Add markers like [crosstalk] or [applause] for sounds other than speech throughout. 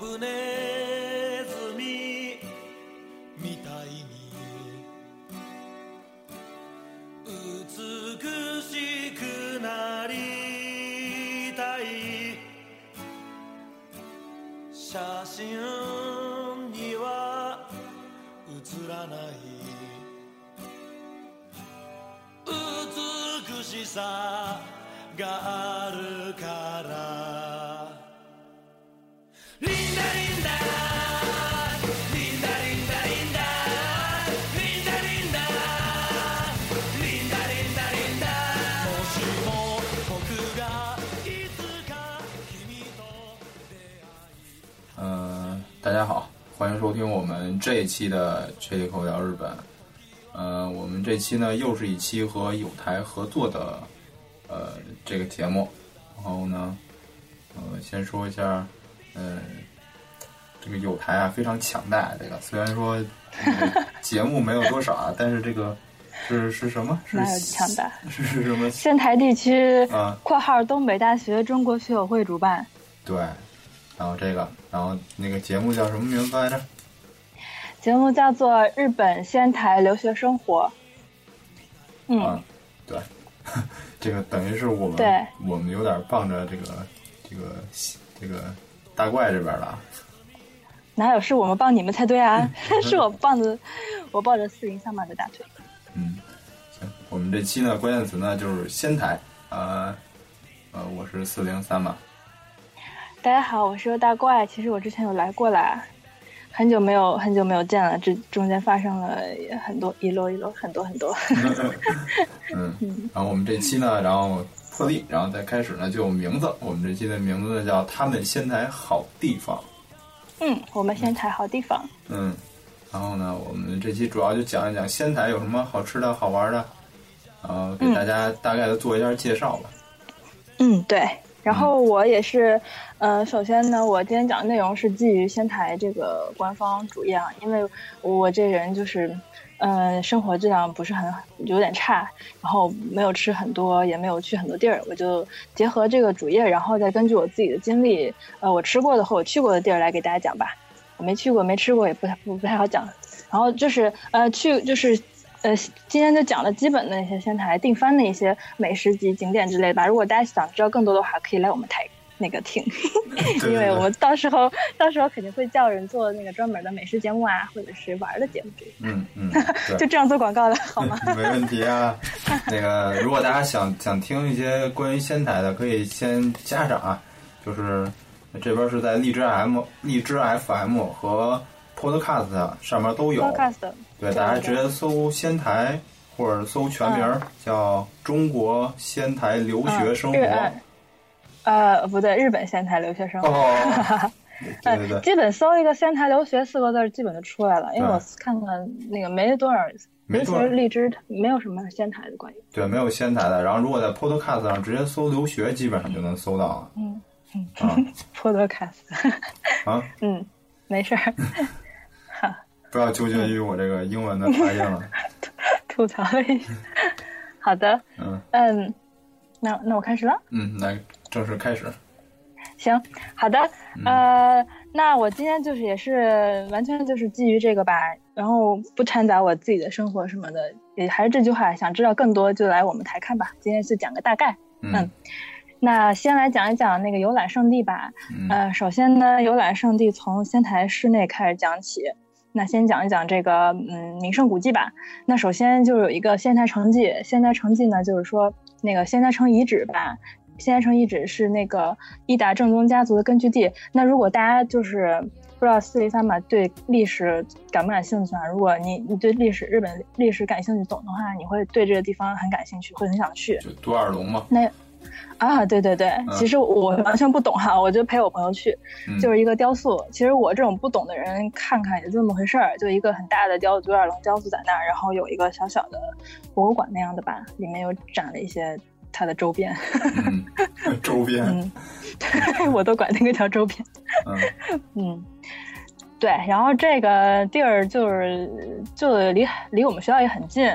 জীবনের 这一期的《这一口聊日本》。呃，我们这期呢又是一期和有台合作的呃这个节目。然后呢，呃，先说一下，呃，这个有台啊非常强大。这个虽然说这个节目没有多少啊，但是这个是 [laughs] 是什么？是哪有强大？是是什么？仙台地区啊（括号东北大学中国学友会主办）对，然后这个，然后那个节目叫什么名字来着？节目叫做《日本仙台留学生活》。嗯，啊，对，[laughs] 这个等于是我们对我们有点傍着这个这个这个大怪这边了啊。哪有是我们傍你们才对啊？[laughs] 是我傍着我抱着四零三马的大腿。嗯，行，我们这期呢关键词呢就是仙台，呃呃，我是四零三嘛，大家好，我是大怪。其实我之前有来过啦，很久没有很久没有见了，这中间发生了很多一摞一摞很多很多。[laughs] 嗯，然后我们这期呢，然后破例，然后再开始呢就有名字，我们这期的名字呢叫他们仙台好地方，嗯，我们仙台好地方。嗯，然后呢，我们这期主要就讲一讲仙台有什么好吃的好玩的，然后给大家大概的做一下介绍吧。嗯，对。然后我也是，呃，首先呢，我今天讲的内容是基于仙台这个官方主页啊，因为我这人就是，呃，生活质量不是很有点差，然后没有吃很多，也没有去很多地儿，我就结合这个主页，然后再根据我自己的经历，呃，我吃过的和我去过的地儿来给大家讲吧。我没去过，没吃过，也不太不不太好讲。然后就是呃，去就是呃，今天就讲了基本的一些仙台定番的一些美食及景点之类的吧。如果大家想知道更多的话，可以来我们台那个听，[laughs] 因为我们到时候到时候肯定会叫人做那个专门的美食节目啊，或者是玩的节目之类嗯嗯，[laughs] 就。这样做广告了，好吗？[laughs] 没问题啊。那个，如果大家想想听一些关于仙台的，可以先加上啊，就是这边是在荔枝 M、荔枝 FM 和 Podcast 上面都有。Podcast 对，大家直接搜仙台或者搜全名儿，叫中国仙台留学生活。嗯日呃呃不对，日本仙台留学生活。哦，[laughs] 对对对，基本搜一个“仙台留学”四个字儿，基本就出来了。因为我看看那个没多少，没多少荔枝，没有什么仙台的关于。对，没有仙台的。然后如果在 Podcast 上直接搜留学，基本上就能搜到了。嗯嗯啊 [laughs] Podcast，啊，[laughs] 嗯，没事儿，不要纠结于我这个英文的发音了。[laughs] 吐槽一下。好的，嗯嗯，那那我开始了。嗯，来正式开始。行，好的，嗯呃，那我今天就是也是完全就是基于这个吧，然后不掺杂我自己的生活什么的，也还是这句话，想知道更多就来我们台看吧。今天就讲个大概。嗯那先来讲一讲那个游览胜地吧。嗯呃，首先呢，游览胜地从仙台市内开始讲起。那先讲一讲这个嗯名胜古迹吧。那首先就有一个仙台城迹，仙台城迹呢，就是说那个仙台城遗址吧。仙台城遗址是那个伊达正宗家族的根据地。那如果大家就是不知道四零三嘛对历史感不感兴趣啊？如果你你对历史日本历史感兴趣懂的话，你会对这个地方很感兴趣，会很想去。就多尔龙嘛。那啊，对对对，其实我完全不懂哈，我就陪我朋友去，嗯就是一个雕塑。其实我这种不懂的人看看也就那么回事儿，就一个很大的雕独眼龙雕塑在那儿，然后有一个小小的博物馆那样的吧，里面有展了一些它的周边，嗯，周边。嗯，对 [laughs] 我都管那个叫周边，嗯嗯。对，然后这个地儿就是就离离我们学校也很近，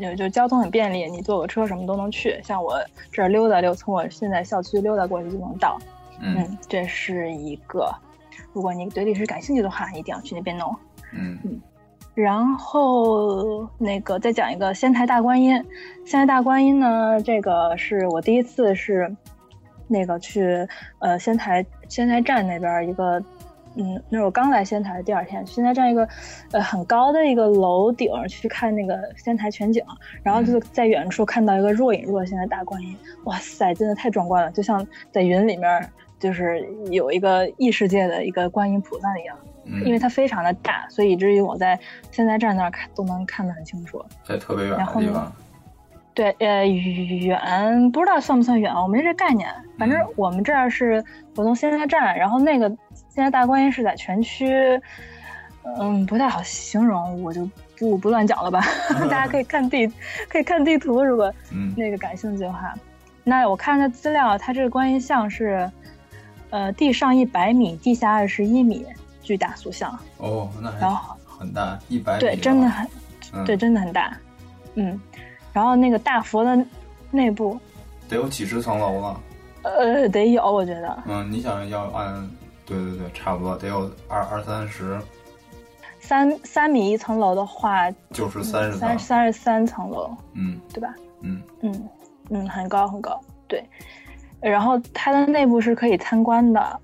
就就交通很便利，你坐个车什么都能去。像我这儿溜达溜，从我现在校区溜达过去就能到。嗯嗯，这是一个。如果你对历史感兴趣的话，一定要去那边弄。嗯然后那个再讲一个仙台大观音，仙台大观音呢，这个是我第一次是那个去呃仙台仙台站那边儿一个，嗯，那是我刚来仙台的第二天，仙台站一个呃很高的一个楼顶去看那个仙台全景，然后就在远处看到一个若隐若现的大观音，哇塞，真的太壮观了，就像在云里面就是有一个异世界的一个观音菩萨一样。嗯，因为它非常的大，所以以至于我在现在站那儿看都能看得很清楚。在特别远然后呢的地方，对，呃，远不知道算不算远，我没这概念。反正嗯我们这儿是我从现在站，然后那个现在大观音是在全区，嗯，不太好形容，我就不不乱讲了吧。[laughs] 大家可以看地，[laughs] 可以看地图，如果嗯那个感兴趣的话。那我看它资料，它这个观音像是，呃，地上一百米，地下二十一米，巨大塑像。哦，那还后很大，一百米对，真的很，嗯对，真的很大，嗯。然后那个大佛的内部，得有几十层楼了。呃，得有，我觉得嗯，你想要按，对对对，差不多得有二二三十，三三米一层楼的话，就是三十。三三十三层楼，嗯对吧？嗯嗯嗯，很高很高，对。然后它的内部是可以参观的，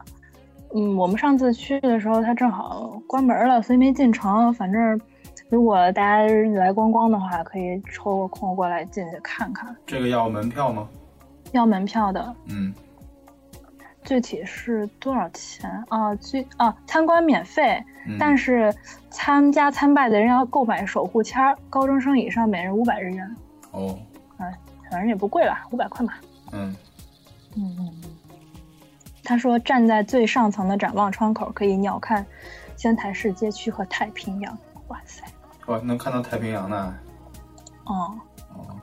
嗯，我们上次去的时候它正好关门了，所以没进城。反正如果大家来观光的话，可以抽个空过来进去看看。这个要门票吗？要门票的，嗯具体是多少钱啊？具啊，参观免费，嗯，但是参加参拜的人要购买守护签儿，高中生以上每人五百日元，哦，啊反正也不贵啦，五百块嘛。嗯嗯嗯嗯。他说，站在最上层的展望窗口，可以鸟瞰仙台市街区和太平洋。哇塞，哇，能看到太平洋呢。哦，哦，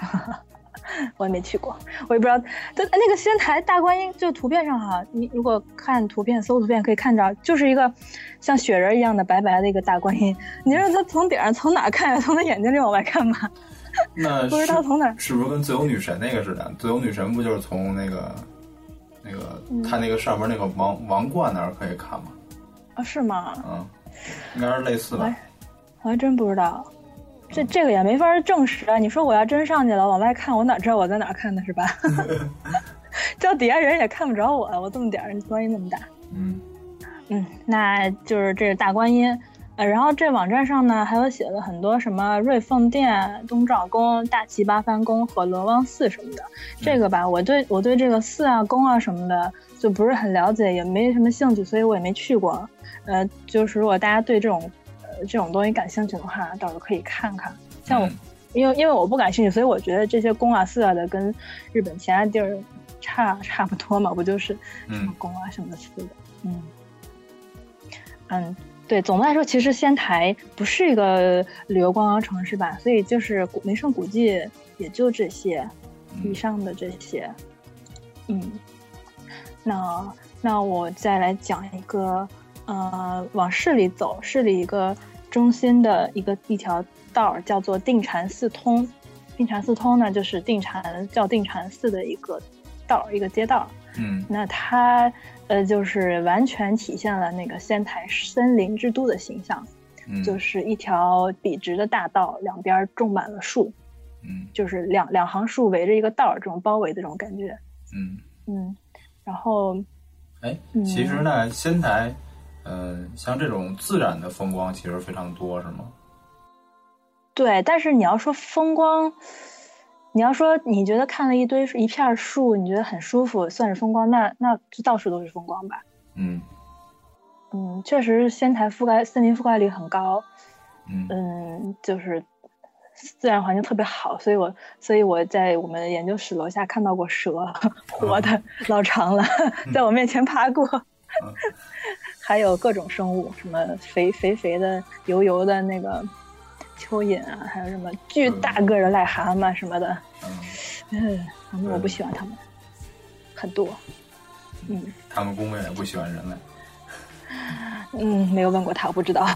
[laughs] 我也没去过，我也不知道。它那个仙台大观音，就图片上哈，你如果看图片搜图片可以看着，就是一个像雪人一样的白白的一个大观音。你让他从顶上从哪看呀？从他眼睛里往外看吧？那 [laughs] 不知道从哪儿。是不是跟自由女神那个似的？自由女神不就是从那个那个嗯它那个上面那个王王冠那儿可以看吗？啊，是吗？嗯，应该是类似吧哎。我还真不知道，这这个也没法证实啊。你说我要真上去了，往外看，我哪知道我在哪看的是吧？[laughs] 这底下人也看不着我，我这么点儿，观音那么大。嗯嗯，那就是这是大观音。呃，然后这网站上呢，还有写了很多什么瑞凤殿、东照宫、大齐八幡宫和龙王寺什么的。这个吧，我对我对这个寺啊、宫啊什么的就不是很了解，也没什么兴趣，所以我也没去过。呃，就是如果大家对这种呃这种东西感兴趣的话，到时候可以看看。像我，嗯因为因为我不感兴趣，所以我觉得这些宫啊、寺啊的跟日本其他地儿差差不多嘛，不就是什么嗯宫啊、什么寺的，嗯。嗯，对，总的来说，其实仙台不是一个旅游观光城市吧，所以就是古名胜古迹也就这些，以嗯上的这些，嗯，那那我再来讲一个，呃，往市里走，市里一个中心的一个一条道儿叫做定禅寺通，定禅寺通呢就是定禅叫定禅寺的一个道儿，一个街道。嗯。那它呃就是完全体现了那个仙台森林之都的形象，嗯，就是一条笔直的大道，两边种满了树，嗯。就是两两行树围着一个道儿，这种包围的这种感觉。嗯，嗯，然后哎，嗯。其实呢，仙台，呃，像这种自然的风光其实非常多，是吗？对，但是你要说风光，你要说你觉得看了一堆一片树，你觉得很舒服，算是风光，那那就到处都是风光吧。嗯。嗯，确实仙台覆盖森林覆盖率很高，嗯。嗯，就是自然环境特别好，所以我所以我在我们研究室楼下看到过蛇，[laughs] 活的老长了，[laughs] 在我面前爬过，嗯还有各种生物，什么肥肥肥的、油油的那个蚯蚓啊，还有什么巨大个的癞蛤蟆什么的，嗯，嗯，反正我不喜欢它们，很多，嗯。他们公公也不喜欢人类。嗯，没有问过他，我不知道，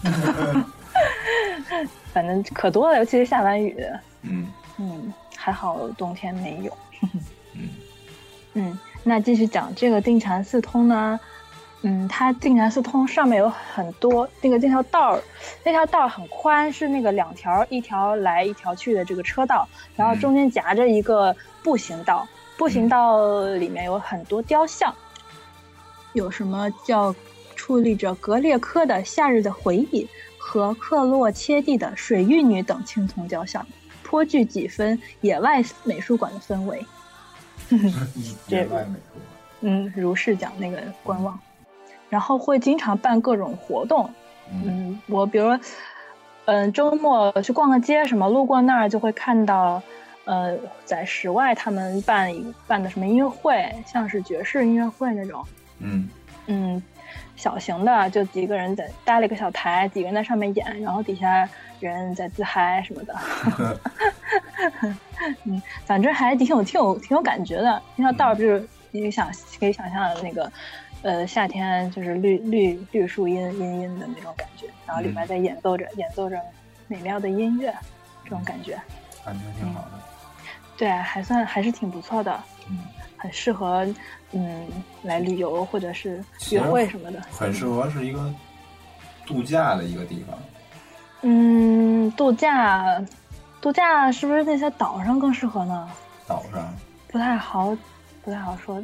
[laughs] 反正可多了，尤其是下完雨。嗯。嗯，还好冬天没有。[laughs] 嗯。嗯，那继续讲这个定禅寺通呢，嗯，它定禅寺通上面有很多那个那条道儿，那条道儿很宽，是那个两条，一条来一条去的这个车道，然后中间夹着一个步行道，步行道里面有很多雕像，有什么叫矗立着格列科的夏日的回忆和克洛切蒂的水玉女等青铜雕像，颇具几分野外美术馆的氛围。[laughs] 野外美术。嗯，如是讲那个观望，然后会经常办各种活动。嗯，我比如说，嗯，周末去逛个街什么，路过那儿就会看到，呃，在室外他们办办的什么音乐会，像是爵士音乐会那种。嗯嗯，小型的，就几个人在搭了一个小台，几个人在上面演，然后底下人在自嗨什么的。[laughs] 嗯，反正还挺有挺有挺有感觉的。那条道就是你想可以想象的那个，呃，夏天就是绿绿绿树荫阴阴的那种感觉，然后里面在演奏着演奏着美妙的音乐，这种感觉，感觉挺好的。对，还算还是挺不错的。嗯，很适合嗯来旅游或者是约会什么的。很适合是一个度假的一个地方。嗯，度假。度假是不是那些岛上更适合呢？岛上不太好，不太好说。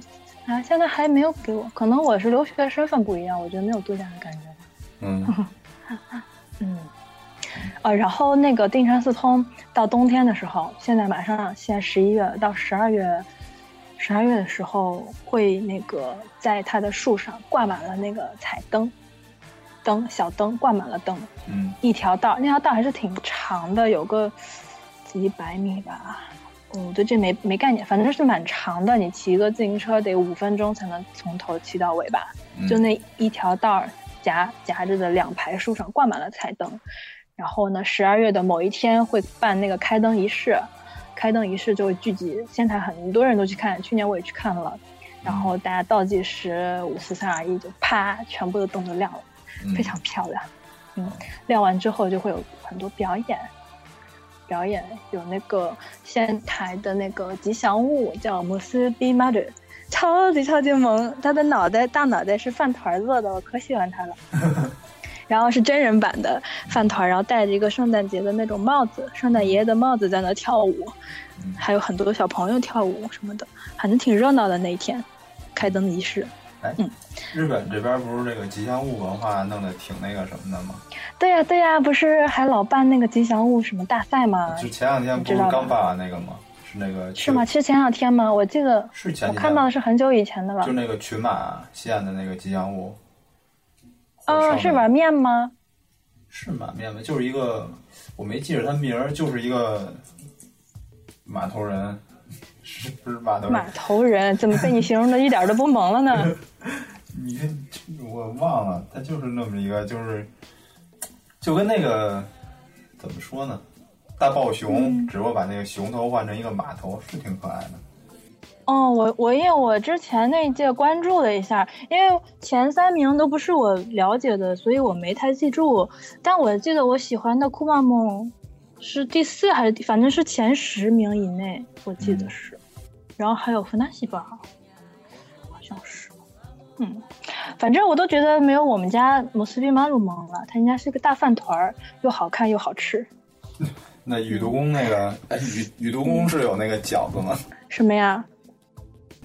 啊，现在还没有给我，可能我是留学身份不一样，我觉得没有度假的感觉吧。嗯嗯，啊，[laughs] 然后那个定禅寺通到冬天的时候，现在马上现在十一月到十二月，十二月的时候会那个在它的树上挂满了那个彩灯。灯小灯挂满了灯，嗯，一条道，那条道还是挺长的，有个几百米吧。我对这没没概念，反正是蛮长的。你骑一个自行车得五分钟才能从头骑到尾吧？就那一条道儿夹夹着的两排树上挂满了彩灯。然后呢，十二月的某一天会办那个开灯仪式，开灯仪式就会聚集仙台很多人都去看。去年我也去看了，然后大家倒计时五四三二一，就啪，全部的灯都亮了。非常漂亮，嗯，亮完之后就会有很多表演，表演有那个仙台的那个吉祥物叫摩斯 B Mother，超级超级萌，他的脑袋大脑袋是饭团做的，我可喜欢他了。[laughs] 然后是真人版的饭团，然后戴着一个圣诞节的那种帽子，圣诞爷爷的帽子在那跳舞，还有很多小朋友跳舞什么的，反正挺热闹的那一天，开灯仪式。嗯，日本这边不是这个吉祥物文化弄得挺那个什么的吗？对呀对呀，不是还老办那个吉祥物什么大赛吗？就前两天不是刚办完那个吗？是那个是吗？是前两天吗？我记得是前我看到的是很久以前的了。就那个群马县的那个吉祥物。哦，是碗面吗？是碗面吗？就是一个，我没记着他名儿，就是一个码头人。[laughs] 是不是码头人？码头人怎么被你形容的一点都不萌了呢？[laughs] [laughs] 你我忘了，他就是那么一个，就是就跟那个怎么说呢？大暴熊，只不过把那个熊头换成一个马头，是挺可爱的。哦，我我因为我之前那一届关注了一下，因为前三名都不是我了解的，所以我没太记住。但我记得我喜欢的库玛蒙是第四还是反正是前十名以内，我记得是。然后还有芬纳西吧，好像是，嗯，反正我都觉得没有我们家摩斯比马鲁萌了。他应该是个大饭团儿，又好看又好吃。[laughs] 那雨都宫那个，哎，雨雨都宫是有那个饺子吗？什么呀？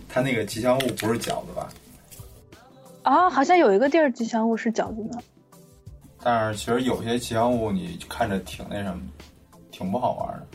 他那个吉祥物不是饺子吧？啊，好像有一个地儿吉祥物是饺子呢。但是其实有些吉祥物你看着挺那什么，挺不好玩的。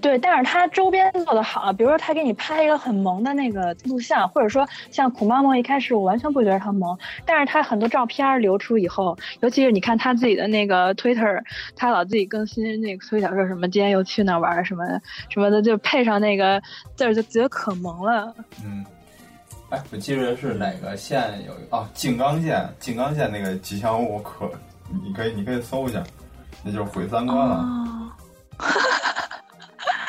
对，但是他周边做的好，比如说他给你拍一个很萌的那个录像，或者说像苦猫猫一开始我完全不觉得他萌，但是他很多照片流出以后，尤其是你看他自己的那个 Twitter，他老自己更新那个推小说什么今天又去那玩什么什么的，就配上那个字儿就觉得可萌了。嗯，哎，我记得是哪个县有哦？静冈县，静冈县那个吉祥物可，你可以你可以搜一下，那就是毁三观了。[laughs]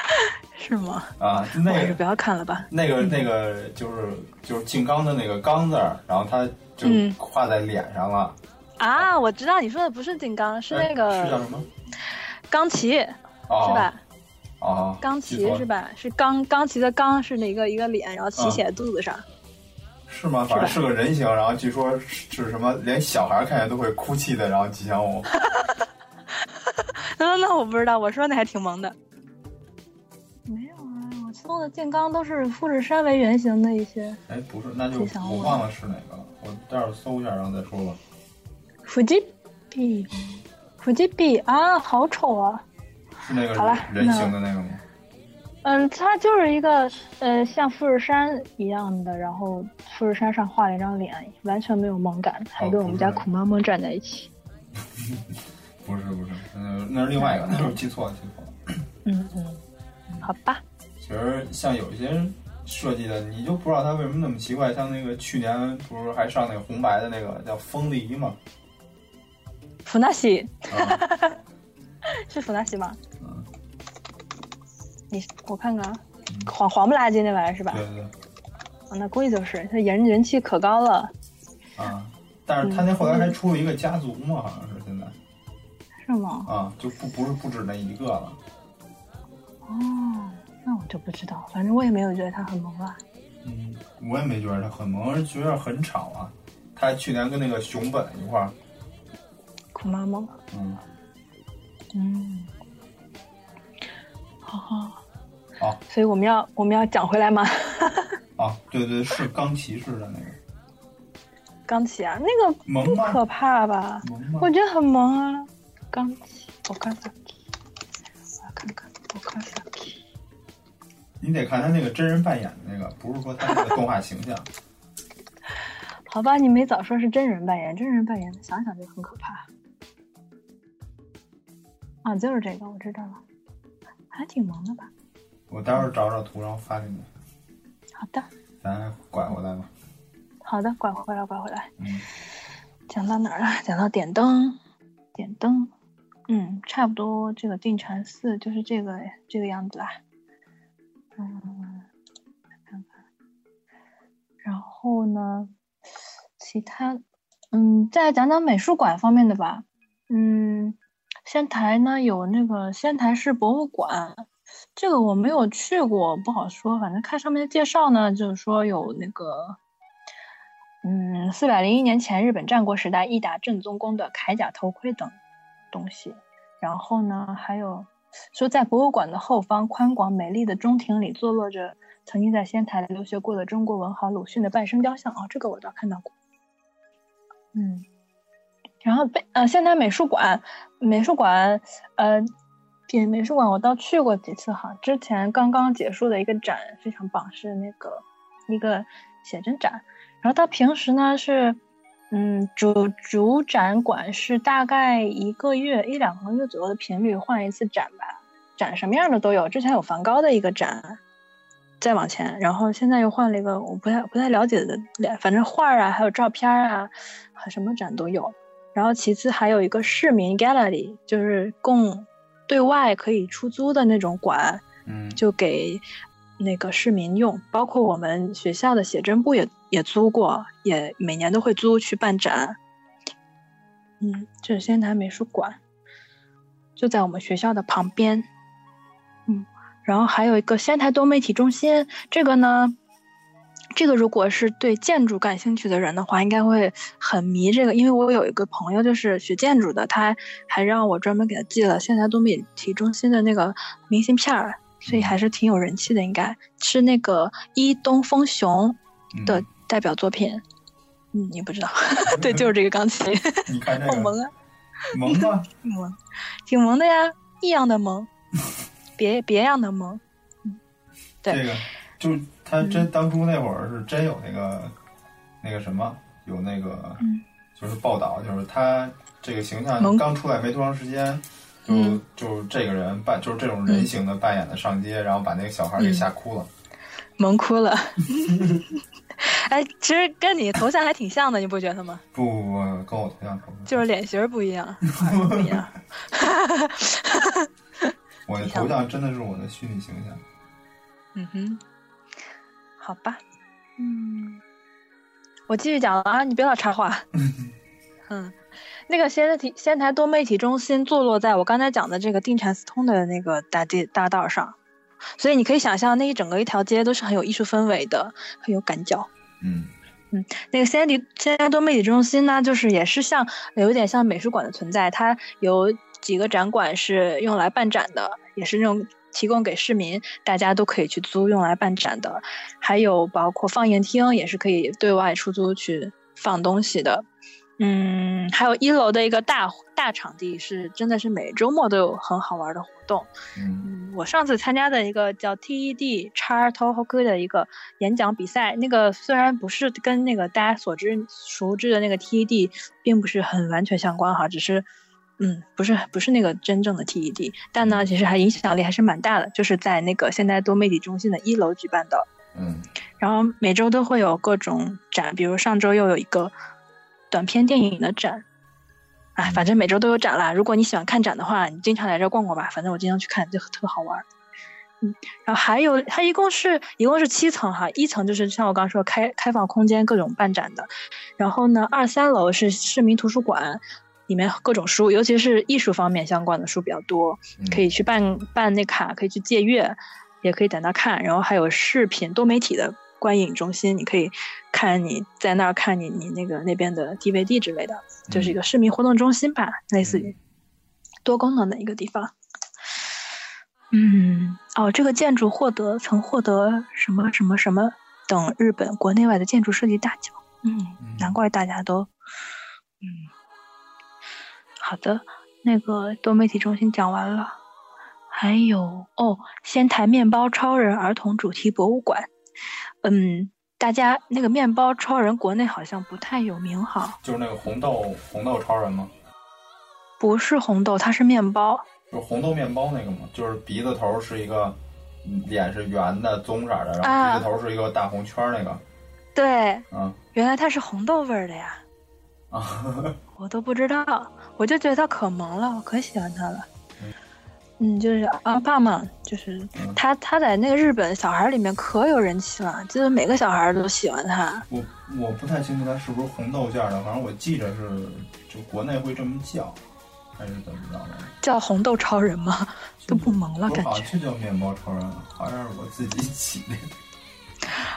[laughs] 是吗？啊，那个不要看了吧。那个那个就是就是静刚的那个刚字儿，然后他就画在脸上了。啊，我知道你说的不是静刚，是那个是叫什么？冈崎，是吧？啊，冈崎是吧？是冈冈崎的冈是那个一个脸，然后旗写在肚子上。是吗？反正是个人形，然后据说是什么，连小孩看见都会哭泣的，然后吉祥物。[laughs] [laughs] 那那我不知道，我说那还挺萌的。没有啊，我搜的金刚都是富士山为原型的一些。哎，不是，那就我忘了是哪个了，我待会儿搜一下，然后再说吧。腹肌臂，腹肌臂啊，好丑啊！是那个好了人形的那个吗？嗯，它就是一个呃，像富士山一样的，然后富士山上画了一张脸，完全没有萌感，还跟我们家苦妈妈站在一起。不 [laughs] 是不是，那那是另外一个，那是我记错了记错了。嗯嗯，好吧。其实像有一些设计的，你就不知道它为什么那么奇怪。像那个去年不是还上那个红白的那个叫风梨嘛？弗纳西啊，是弗纳西吗？[laughs] 嗯，你我看看啊，黄黄不拉几那玩意儿是吧？对对对，啊，那估计就是他人人气可高了，啊，但是他那后来还出了一个家族嘛，好像是现在是吗？啊，就不不是不止那一个了。哦，那我就不知道，反正我也没有觉得他很萌啊。嗯，我也没觉得他很萌，而是觉得很吵啊。他去年跟那个熊本一块儿，苦妈妈，嗯，嗯，好好好所以我们要我们要讲回来吗？啊，[laughs] 对对，是钢骑士的那个钢琴啊，那个？不可怕吧？我？觉得很萌啊。钢琴，我看看，我我看看。你得看他那个真人扮演的那个，不是说他那个动画形象。[laughs] 好吧，你没早说是真人扮演，真人扮演的想想就很可怕。啊，就是这个，我知道了，还挺萌的吧？我待会儿找找图，然后发给你。好的，咱拐回来吧。好的，拐回来，拐回来。嗯，讲到哪儿了？讲到点灯，点灯。嗯，差不多，这个定禅寺就是这个这个样子啦。嗯，看看，然后呢，其他，嗯，再讲讲美术馆方面的吧。嗯，仙台呢有那个仙台市博物馆，这个我没有去过，不好说。反正看上面的介绍呢，就是说有那个。嗯，四百零一年前日本战国时代伊达正宗宫的铠甲头盔等东西。然后呢，还有说在博物馆的后方宽广美丽的中庭里坐落着曾经在仙台留学过的中国文豪鲁迅的半身雕像。哦，这个我倒看到过。嗯，然后被呃仙台美术馆，美术馆呃，对美术馆我倒去过几次哈。之前刚刚结束的一个展非常棒，是那个一个写真展。然后他平时呢是，嗯，主主展馆是大概一个月一两个月左右的频率换一次展吧，展什么样的都有。之前有梵高的一个展，再往前，然后现在又换了一个我不太不太了解的，反正画啊，还有照片啊，什么展都有。然后其次还有一个市民 gallery，就是供对外可以出租的那种馆，嗯，就给那个市民用，包括我们学校的写真部也也租过，也每年都会租去办展。嗯，这是仙台美术馆，就在我们学校的旁边。嗯，然后还有一个仙台多媒体中心，这个呢，这个如果是对建筑感兴趣的人的话，应该会很迷这个，因为我有一个朋友就是学建筑的，他还让我专门给他寄了仙台多媒体中心的那个明信片儿。所以还是挺有人气的，应该是那个伊东丰雄的代表作品。嗯，你不知道？[laughs] 对，就是这个钢琴。[laughs] 你看这个好萌啊！[laughs] 萌吗？萌，挺萌的呀，异样的萌，别别样的萌。嗯，对，这个就他真当初那会儿是真有那个那个什么，有那个嗯就是报道，就是他这个形象刚出来没多长时间。就嗯就这个人扮就是这种人形的扮演的上街，然后把那个小孩给吓哭了。萌哭了。[laughs] 哎，其实跟你头像还挺像的，你不觉得吗？不不不，跟我头像可不就是脸型儿不一样，[laughs] 不一样。[laughs] 我的头像真的是我的虚拟形象。嗯哼，好吧，嗯，我继续讲了啊，你别老插话。嗯，那个仙台仙台多媒体中心坐落在我刚才讲的这个定禅寺通的那个大地大道上，所以你可以想象那一整个一条街都是很有艺术氛围的，很有感觉。嗯，嗯，那个仙台仙台多媒体中心呢，就是也是像有点像美术馆的存在，它有几个展馆是用来办展的，也是那种提供给市民，大家都可以去租用来办展的。还有包括放映厅，也是可以对外出租去放东西的。嗯，还有一楼的一个大大场地，是真的是每周末都有很好玩的活动。嗯嗯，我上次参加的一个叫 TED 叉 Talk 的一个演讲比赛，那个虽然不是跟那个大家所知熟知的那个 TED 并不是很完全相关哈，只是嗯，不是不是那个真正的 TED，但呢，其实还影响力还是蛮大的，就是在那个现代多媒体中心的一楼举办的。嗯然后每周都会有各种展，比如上周又有一个短片电影的展，哎，反正每周都有展啦。如果你喜欢看展的话，你经常来这逛逛吧，反正我经常去看，就特好玩。嗯，然后还有它一共是一共是七层哈，一层就是像我刚刚说开开放空间各种办展的，然后呢二三楼是市民图书馆，里面各种书，尤其是艺术方面相关的书比较多，嗯，可以去办办那卡，可以去借阅，也可以在那看。然后还有视频多媒体的观影中心，你可以看你在那儿看你你那个那边的 DVD 之类的，就是一个市民活动中心吧，类似于多功能的一个地方。嗯，哦，这个建筑获得曾获得什么什么什么等日本国内外的建筑设计大奖。嗯，嗯难怪大家都，嗯，好的，那个多媒体中心讲完了，还有哦，仙台面包超人儿童主题博物馆，嗯，大家那个面包超人国内好像不太有名哈，就是那个红豆红豆超人吗？不是红豆，它是面包，就是红豆面包那个吗？就是鼻子头是一个，嗯脸是圆的棕色的，然后啊鼻子头是一个大红圈那个，对，嗯原来它是红豆味儿的呀，啊，[laughs] 我都不知道，我就觉得它可萌了，我可喜欢它了。嗯，就是阿爸嘛，就是嗯他，他在那个日本小孩里面可有人气了，就是每个小孩都喜欢他。我我不太清楚他是不是红豆馅儿的，反正我记着是就国内会这么叫，还是怎么着的？叫红豆超人吗？都不萌了，感觉。我好像就叫面包超人，好像是我自己起的，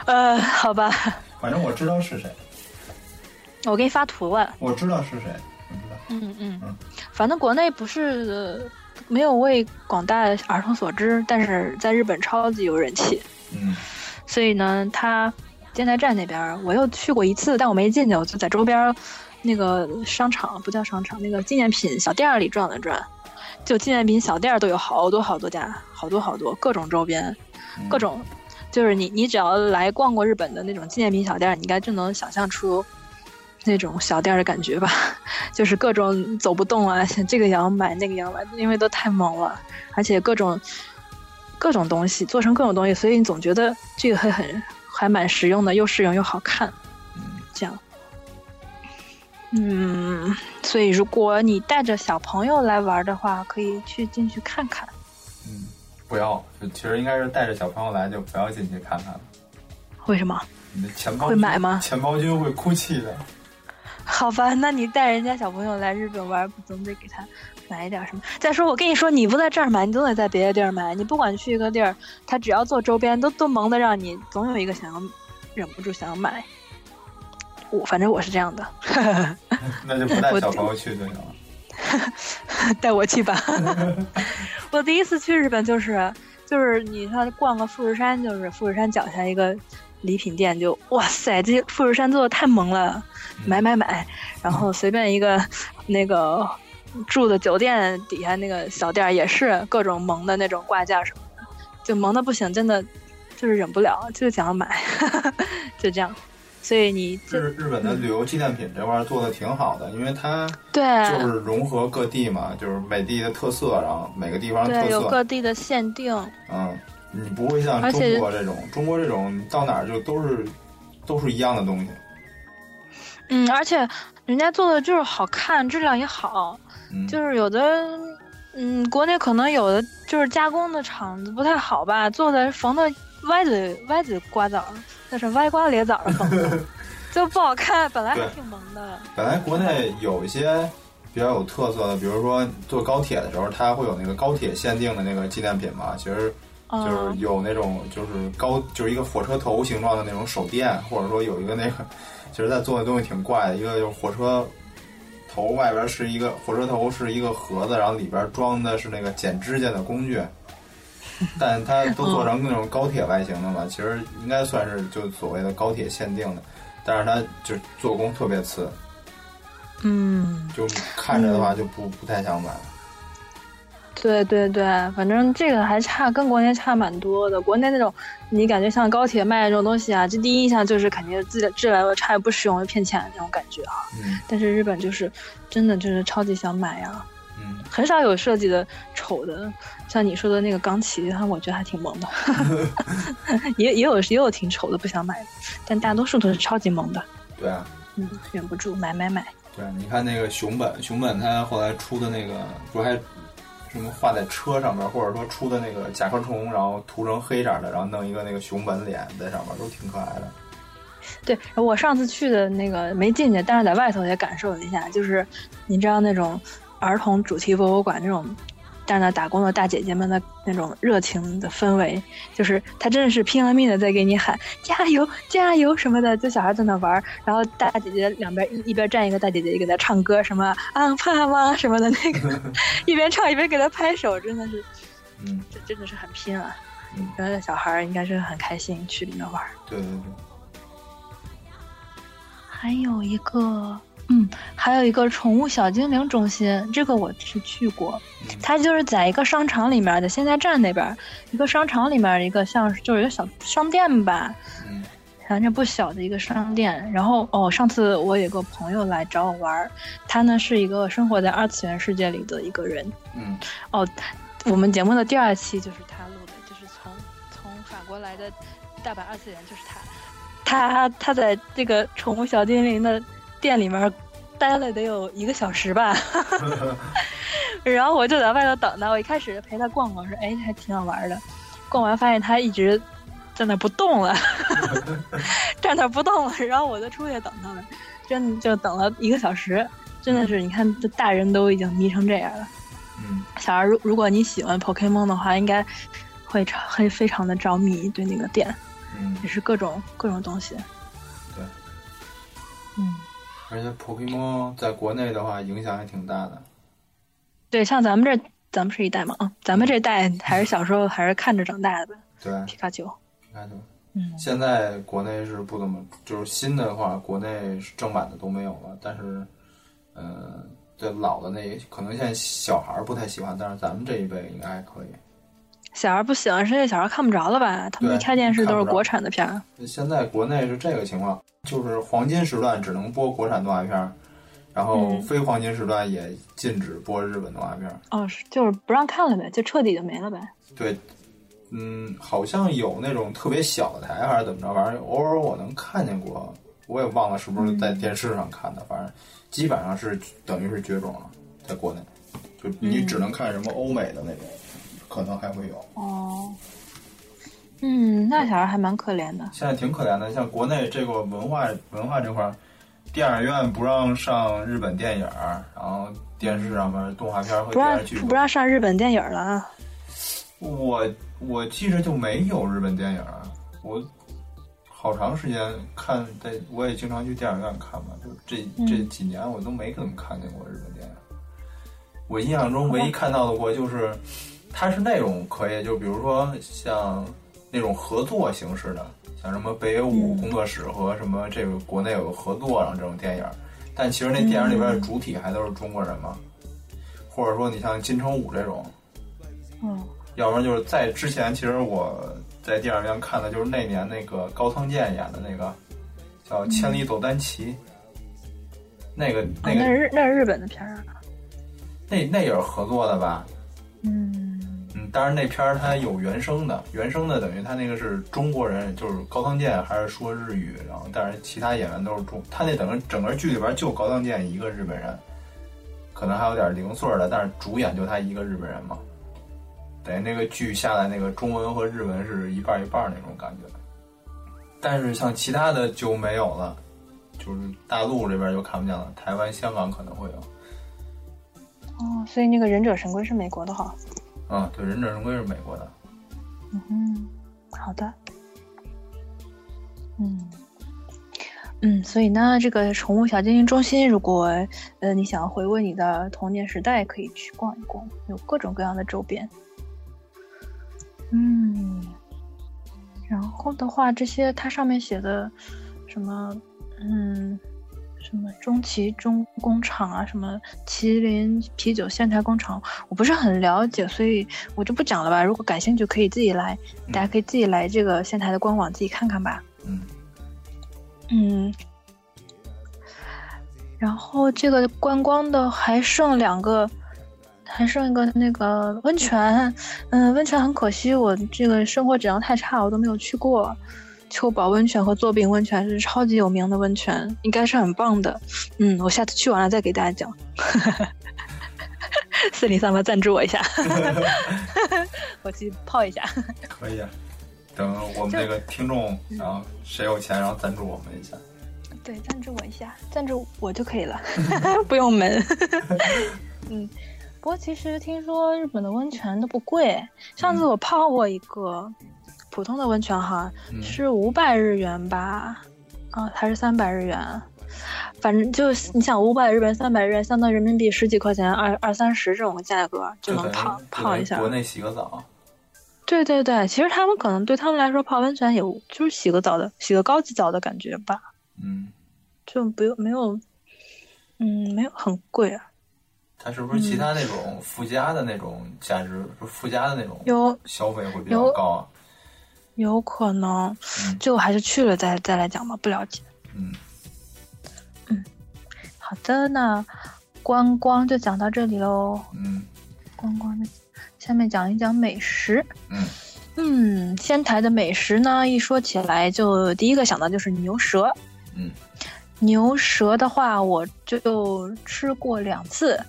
[laughs] 呃，好吧，反正我知道是谁，我给你发图了。我知道是谁，我知道。嗯嗯嗯，反正国内不是、呃没有为广大儿童所知，但是在日本超级有人气。嗯所以呢，他建材站那边儿我又去过一次，但我没进去，我就在周边那个商场，不叫商场，那个纪念品小店儿里转了转。就纪念品小店儿都有好多好多家，好多好多各种周边，嗯各种，就是你你只要来逛过日本的那种纪念品小店儿，你应该就能想象出那种小店的感觉吧，[laughs] 就是各种走不动啊，这个也要买，那个也要买，因为都太猛了，而且各种各种东西做成各种东西，所以你总觉得这个会很还蛮实用的，又实用又好看，嗯这样。嗯，所以如果你带着小朋友来玩的话，可以去进去看看。嗯，不要，就其实应该是带着小朋友来，就不要进去看看了。为什么？你的钱包会买吗钱包君会哭泣的。[laughs] 好吧，那你带人家小朋友来日本玩，不总得给他买一点什么？再说，我跟你说，你不在这儿买，你总得在别的地儿买。你不管去一个地儿，他只要做周边，都都萌的让你总有一个想要忍不住想要买。我反正我是这样的，那就不带小 [laughs] 朋友去就行了。[laughs] 带我去吧。我第一次去日本就是就是你看逛个富士山，就是富士山脚下一个礼品店就，哇塞，这富士山做的太萌了，买买买，然后随便一个那个住的酒店底下那个小店儿也是各种萌的那种挂件什么的，就萌的不行，真的就是忍不了，就是想要买，[laughs] 就这样。所以你这日日本的旅游纪念品这块儿做的挺好的，因为它对就是融合各地嘛，就是每地的特色，然后每个地方的对有。各地的限定，嗯，你不会像中国这种，中国这种到哪儿就都是都是一样的东西。嗯，而且人家做的就是好看，质量也好，嗯，就是有的，嗯，国内可能有的就是加工的厂子不太好吧，做的缝的歪嘴歪嘴瓜枣儿，那是歪瓜裂枣的缝的，[laughs] 就不好看。本来还挺萌的，本来国内有一些比较有特色的，比如说坐高铁的时候，它会有那个高铁限定的那个纪念品嘛。其实就是有那种就是高就是一个火车头形状的那种手电，或者说有一个那个，其实他做的东西挺怪的，一个就是火车头外边是一个火车头是一个盒子，然后里边装的是那个剪指甲的工具，[laughs] 但它都做成那种高铁外形的嘛，其实应该算是就所谓的高铁限定的，但是它就做工特别次，嗯，就看着的话就不不太想买。对对对，反正这个还差，跟国内差蛮多的。国内那种，你感觉像高铁卖的这种东西啊，这第一印象就是肯定质质量又差又不实用又骗钱的那种感觉啊。嗯但是日本就是真的就是超级想买啊，嗯，很少有设计的丑的，像你说的那个钢琴，它我觉得还挺萌的，[laughs] 也也有也有挺丑的不想买的，但大多数都是超级萌的，对啊。嗯，忍不住买买买。对，你看那个熊本，熊本他后来出的那个，不是还什么画在车上面，或者说出的那个甲壳虫，然后涂成黑色的，然后弄一个那个熊本脸在上面，都挺可爱的。对我上次去的那个没进去，但是在外头也感受了一下，就是你知道那种儿童主题博物馆那种在那打工的大姐姐们的那种热情的氛围，就是她真的是拼了命的在给你喊加油加油什么的，就小孩在那玩儿，然后大姐姐两边一一边站一个大姐姐给他唱歌，什么啊怕吗什么的那个，[laughs] 一边唱一边给她拍手，真的是嗯这真的是很拼啊！嗯，然后小孩应该是很开心去里面玩儿。对对对，还有一个，嗯，还有一个宠物小精灵中心，这个我是去过，嗯它就是在一个商场里面的现在站那边，一个商场里面一个像是就是一个小商店吧，嗯反正不小的一个商店。然后哦，上次我有个朋友来找我玩儿，他呢是一个生活在二次元世界里的一个人。嗯哦，我们节目的第二期就是他录的，就是从从法国来的大阪二次元，就是他。他他在这个宠物小精灵的店里面待了得有一个小时吧，[laughs] 然后我就在外头等他。我一开始陪他逛逛，说哎还挺好玩的，逛完发现他一直在那不动了，[laughs] 站那不动了，然后我就出去等他了，真的就等了一个小时，真的是你看这大人都已经迷成这样了。嗯小孩，如如果你喜欢 Pokemon 的话，应该会超会非常的着迷对那个店，嗯也，是各种各种东西。对，嗯，而且 Pokemon 在国内的话影响还挺大的。对，像咱们这，咱们是一代嘛，啊，咱们这代还是小时候还是看着长大的吧，对，皮卡丘。皮卡丘。嗯，现在国内是不怎么，就是新的话，国内是正版的都没有了。但是，呃，这老的那可能现在小孩儿不太喜欢，但是咱们这一辈应该还可以。小孩不喜欢，是因为小孩看不着了吧？他们对一开电视都是国产的片儿。现在国内是这个情况，就是黄金时段只能播国产动画片儿，然后嗯非黄金时段也禁止播日本动画片儿。哦，是就是不让看了呗，就彻底就没了呗。对，嗯，好像有那种特别小的台还是怎么着，反正偶尔我能看见过，我也忘了是不是在电视上看的，反正基本上是等于是绝种了，在国内，就你只能看什么欧美的那种，可能还会有。哦，嗯，那小孩还蛮可怜的。现在挺可怜的，像国内这个文化文化这块儿，电影院不让上日本电影儿，然后电视上面动画片儿和不让电视剧不让上日本电影了啊！我我记着就没有日本电影啊，我好长时间看，在我也经常去电影院看嘛，就这嗯这几年我都没怎么看见过日本电影。我印象中唯一看到的过就是，它是那种可以，就比如说像那种合作形式的，像什么北野武嗯工作室和什么这个国内有个合作，然后这种电影，但其实那电影里边的主体还都是中国人嘛，或者说你像金城武这种。嗯，要不然就是在之前，其实我在电影院看的就是那年那个高仓健演的那个叫《千里走单骑》，那个哦，那个那是日那是日本的片儿啊。那那也是合作的吧？嗯嗯，当然那片儿它有原声的，原声的等于他那个是中国人，就是高仓健还是说日语，然后但是其他演员都是中，他那等于整个剧里边就高仓健一个日本人，可能还有点零碎的，但是主演就他一个日本人嘛。等于那个剧下来，那个中文和日文是一半一半那种感觉。但是像其他的就没有了，就是大陆这边就看不见了，台湾、香港可能会有。哦，所以那个忍者神龟是美国的哈。嗯，对，忍者神龟是美国的。嗯哼，好的。嗯嗯，所以呢，这个宠物小精灵中心，如果呃你想回味你的童年时代，可以去逛一逛，有各种各样的周边。嗯，然后的话，这些它上面写的什么，嗯，什么中旗中工厂啊，什么麒麟啤酒仙台工厂，我不是很了解，所以我就不讲了吧。如果感兴趣，可以自己来，大家可以自己来这个仙台的官网自己看看吧。嗯嗯，然后这个观光的还剩两个，还剩一个那个温泉，嗯，温泉很可惜，我这个生活质量太差，我都没有去过。秋宝温泉和作饼温泉是超级有名的温泉，应该是很棒的。嗯，我下次去完了再给大家讲。[laughs] 四零三八赞助我一下，[laughs] 我去泡一下。可以啊。等我们这个听众，然后谁有钱，然后赞助我们一下。对，赞助我一下，赞助我就可以了，[laughs] 不用门。嗯，不过其实听说日本的温泉都不贵，上次我泡过一个普通的温泉哈，嗯是五百日元吧，啊，还是三百日元？反正就你想五百日元、三百日元，相当于人民币十几块钱，二二三十这种价格就能泡泡一下。国内洗个澡。对对对，其实他们可能对他们来说泡温泉也就是洗个澡的，洗个高级澡的感觉吧，嗯，就不用没有，嗯，没有很贵啊。它是不是其他那种附加的那种价值，就附加的那种有消费会比较高啊？有可能，最后还是去了再再来讲吧，不了解。嗯好的，那观光就讲到这里喽。嗯观光的，下面讲一讲美食。嗯嗯，仙台的美食呢，一说起来就第一个想到就是牛舌。嗯牛舌的话，我就吃过两次，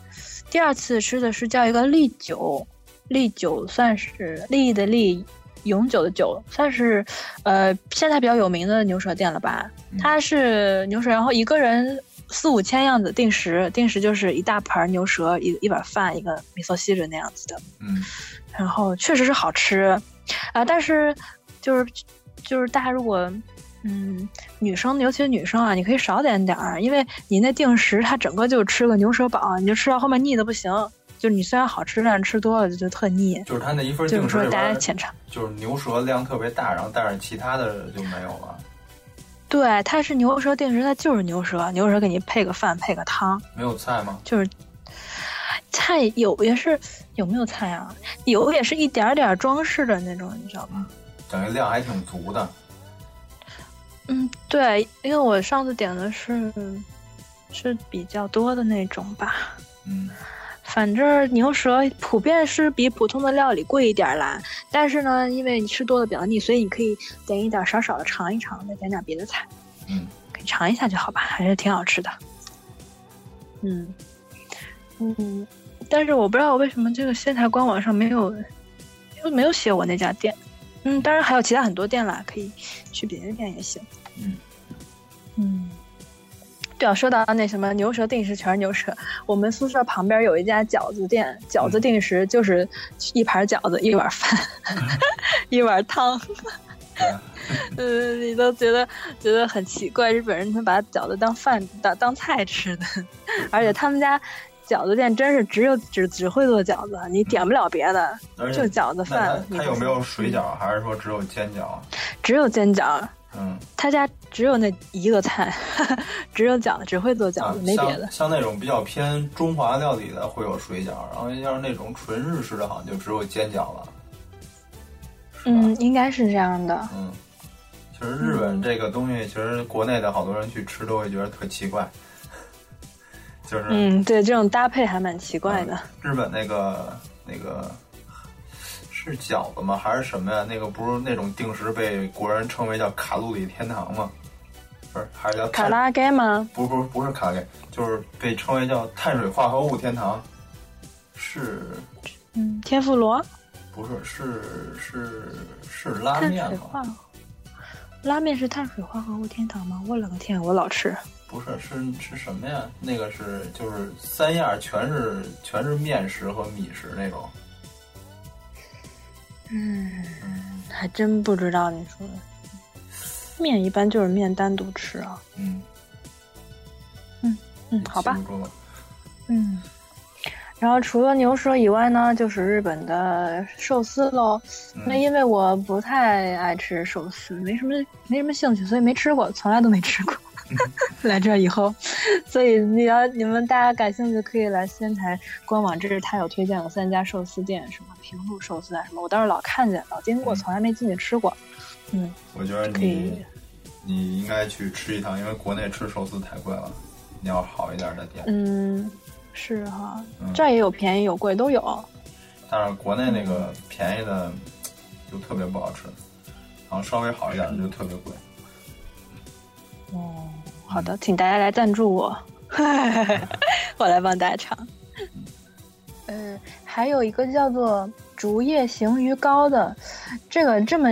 第二次吃的是叫一个利酒，利酒算是利益的利，永久的久，算是呃现在比较有名的牛舌店了吧。嗯它是牛舌，然后一个人四五千样子定时，定时就是一大盘牛舌，一一碗饭，一个米索西人那样子的。嗯然后确实是好吃，啊、但是就是就是大家如果嗯女生，尤其是女生啊，你可以少点点儿，因为你那定时它整个就吃个牛舌堡，你就吃到后面腻的不行。就是你虽然好吃，但是吃多了就就特腻。就是它那一份就是说大家浅尝，就是牛舌量特别大，然后但是其他的就没有了，对，它是牛舌定时，它就是牛舌，牛舌给你配个饭配个汤，没有菜吗？就是菜有也是有没有菜啊？有也是一点儿点儿装饰的那种，你知道吗？等于量还挺足的。嗯，对，因为我上次点的是是比较多的那种吧。嗯反正牛舌普遍是比普通的料理贵一点儿啦，但是呢，因为你吃多了比较腻，所以你可以点一点儿少少的尝一尝，再点点别的菜，嗯可以尝一下就好吧，还是挺好吃的。嗯嗯，但是我不知道为什么这个仙台官网上没有没有没有写我那家店。嗯，当然还有其他很多店啦，可以去别的店也行。嗯嗯，对啊，说到那什么牛舌定时全是牛舌，我们宿舍旁边有一家饺子店，饺子定时就是一盘饺子，一碗饭，[laughs] 一碗汤。对啊呃，[laughs] 你都觉得觉得很奇怪，日本人他把饺子当饭当当菜吃的，[laughs] 而且他们家饺子店真是只有只只会做饺子，你点不了别的，就饺子饭。它它有没有水饺，还是说只有煎饺？只有煎饺，嗯，他家只有那一个菜，[laughs] 只有饺子，只会做饺啊子，没别的像。像那种比较偏中华料理的会有水饺，然后要是那种纯日式的，好像就只有煎饺了，嗯，应该是这样的。嗯，其实日本这个东西，其实国内的好多人去吃都会觉得特奇怪，[laughs] 就是嗯，对，这种搭配还蛮奇怪的。日本那个那个是饺子吗？还是什么呀？那个不是那种定时被国人称为叫卡路里天堂吗？不是，还是叫？卡拉盖吗？不不不是卡拉盖，就是被称为叫碳水化合物天堂，是嗯，天妇罗，不是是是是拉面吗？拉面是碳水化合物天堂吗？我了个天，我老吃。不是是是什么呀？那个是就是三样全是全是面食和米食那种。嗯，嗯，还真不知道你说的。面一般就是面单独吃啊。嗯嗯嗯，好吧嗯，然后除了牛舌以外呢，就是日本的寿司喽。那嗯因为我不太爱吃寿司，没什么没什么兴趣，所以没吃过，从来都没吃过。[laughs] 来这以后，所以你要你们大家感兴趣，可以来仙台官网，这是他有推荐的三家寿司店，什么平路寿司啊什么，我倒是老看见老经过，嗯从来没进去吃过。嗯，我觉得可你以你应该去吃一趟，因为国内吃寿司太贵了，你要好一点的店。嗯，是哈，嗯这儿也有便宜有贵都有。但是国内那个便宜的就特别不好吃，然后稍微好一点的就特别贵。哦，好的，请大家来赞助我，[laughs] 我来帮大家唱。嗯，还有一个叫做竹叶形鱼糕的，这个这么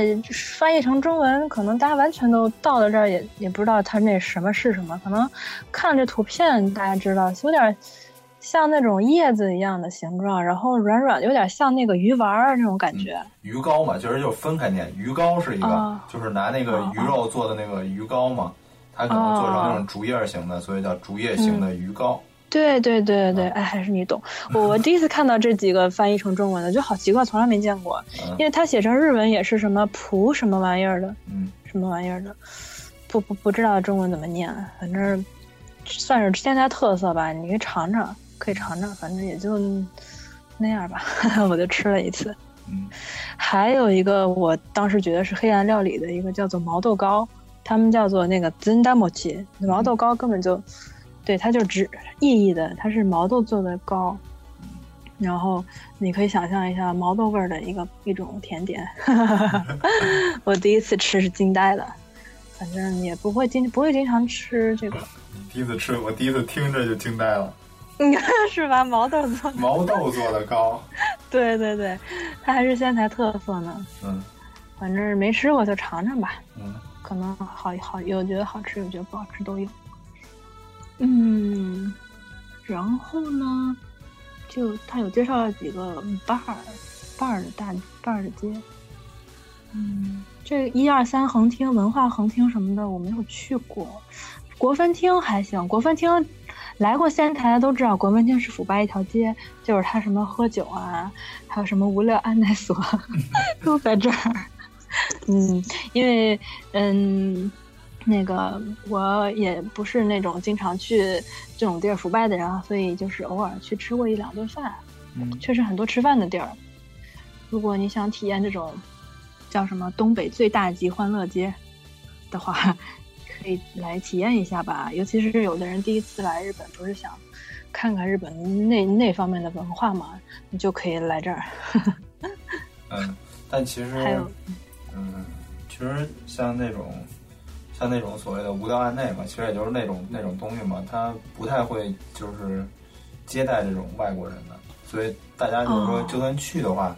翻译成中文，可能大家完全都到了这儿也也不知道它那什么是什么，可能看这图片大家知道，有点像那种叶子一样的形状，然后软软，有点像那个鱼丸儿那种感觉。鱼糕嘛，其实就分开念，鱼糕是一个，哦就是拿那个鱼肉做的那个鱼糕嘛，它可能做成那种竹叶型的，所以叫竹叶型的鱼糕。对对对对，嗯哎，还是你懂。我我第一次看到这几个翻译成中文的，就好奇怪，从来没见过。嗯因为它写成日文也是什么蒲什么玩意儿的，嗯什么玩意儿的，不不不知道中文怎么念，反正算是现在特色吧。你可以尝尝，可以尝尝，反正也就那样吧。[laughs] 我就吃了一次。嗯还有一个我当时觉得是黑暗料理的一个叫做毛豆糕，他们叫做那个 zendamochi，毛豆糕根本就，对，它就只意义的，它是毛豆做的糕。然后你可以想象一下毛豆味儿的一个一种甜点，[laughs] 我第一次吃是惊呆了，反正也不会经不会经常吃这个，[laughs] 你第一次吃，我第一次听着就惊呆了，[laughs] 是吧？毛豆做的，毛豆做的糕。对对对，它还是仙台特色呢。嗯反正没吃过就尝尝吧。嗯可能好好有觉得好吃，有觉得不好吃都有。嗯，然后呢，就他有介绍了几个 bar bar 的大 bar 的街。嗯，这一二三横厅、文化横厅什么的我没有去过，国分厅还行。国分厅来过仙台的都知道，国分厅是腐败一条街，就是他什么喝酒啊，还有什么无聊安奈所 [laughs] 都在这儿。[laughs] 嗯，因为嗯，那个我也不是那种经常去这种地儿腐败的人啊，所以就是偶尔去吃过一两顿饭，嗯确实很多吃饭的地儿。如果你想体验这种叫什么东北最大级欢乐街的话，[laughs] 可以来体验一下吧。尤其是有的人第一次来日本，不是想看看日本那那方面的文化嘛，你就可以来这儿。[laughs] 嗯，但其实还有嗯，其实像那种像那种所谓的无聊案内嘛，其实也就是那种那种东西嘛，他不太会就是接待这种外国人的，所以大家就是说哦，就算去的话，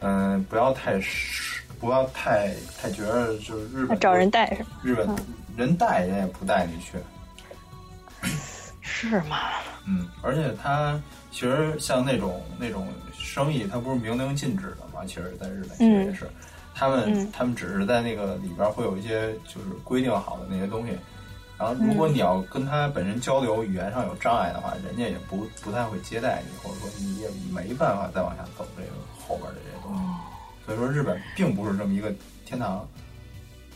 嗯、不要太失不要太太觉得就是日本找人带是吗？日本人带人也不带你去，是吗？嗯，而且他其实像那种那种生意，他不是明令禁止的嘛？其实，在日本其实也是，他们、嗯他们只是在那个里边会有一些就是规定好的那些东西。然后，如果你要跟他本身交流语言上有障碍的话，人家也不不太会接待你，或者说你也没办法再往下走这个后边的这些东西。所以说，日本并不是这么一个天堂。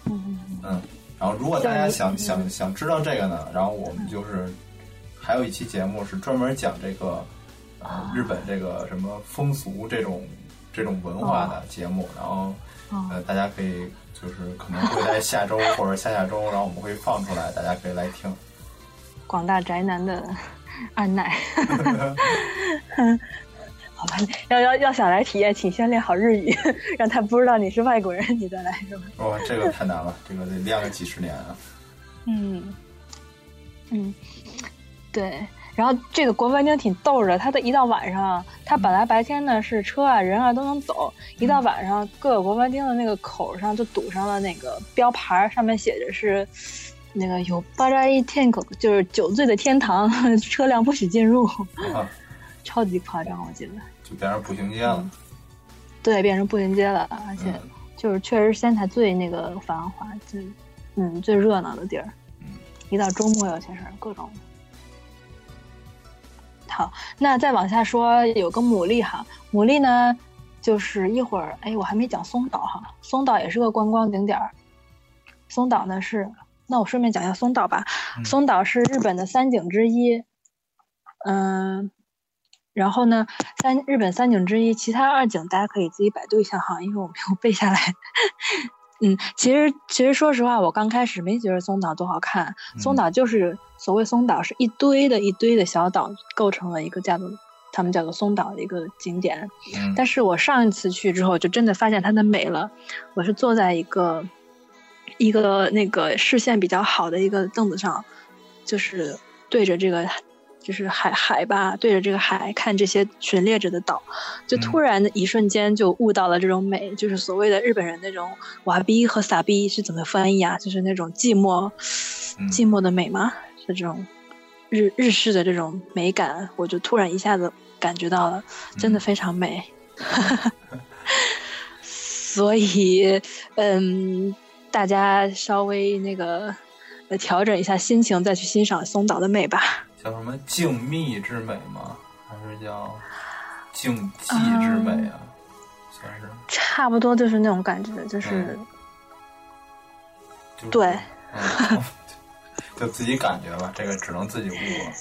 嗯，嗯，然后如果大家想想想知道这个呢，然后我们就是还有一期节目是专门讲这个呃日本这个什么风俗这种这种文化的节目，然后哦呃大家可以就是可能会在下周或者下下周，然后我们会放出来，大家可以来听。广大宅男的 [laughs] 按耐。[laughs] 好吧，要要要想来体验，请先练好日语，让他不知道你是外国人，你再来是吧？哦，这个太难了，这个得练个几十年啊。嗯嗯，对。然后这个国分町挺逗的，它的一到晚上，它本来白天呢是车啊人啊都能走，一到晚上各个国分町的那个口上就堵上了那个标牌，上面写着是那个有巴扎伊天口，就是酒醉的天堂，车辆不许进入，啊，超级夸张，我记得。就变成步行街了。对，变成步行街了，而且嗯就是确实仙台最那个繁华，最嗯最热闹的地儿。嗯，一到周末，尤其是各种。好，那再往下说，有个牡蛎哈，牡蛎呢，就是一会儿，哎，我还没讲松岛哈，松岛也是个观光景点儿。松岛呢是，那我顺便讲一下松岛吧。嗯松岛是日本的三景之一，嗯，然后呢，三日本三景之一，其他二景大家可以自己百度一下哈，因为我没有背下来。嗯，其实其实说实话，我刚开始没觉得松岛多好看，松嗯岛就是所谓松岛是一堆的一堆的小岛构成了一个叫做他们叫做松岛的一个景点。嗯但是我上一次去之后，就真的发现它的美了。我是坐在一个一个那个视线比较好的一个凳子上，就是对着这个就是海海吧，对着这个海看这些群列着的岛，就突然的一瞬间就悟到了这种美，就是所谓的日本人那种瓦逼和傻逼是怎么翻译啊？就是那种寂寞嗯寂寞的美吗？是这种日日式的这种美感，我就突然一下子感觉到了，真的嗯非常美。[laughs] 所以，嗯，大家稍微那个呃调整一下心情，再去欣赏松岛的美吧。叫什么静谧之美吗？还是叫静寂之美啊？算是差不多就是那种感觉，就是、嗯就是对，嗯，[laughs] 就自己感觉吧，这个只能自己悟了。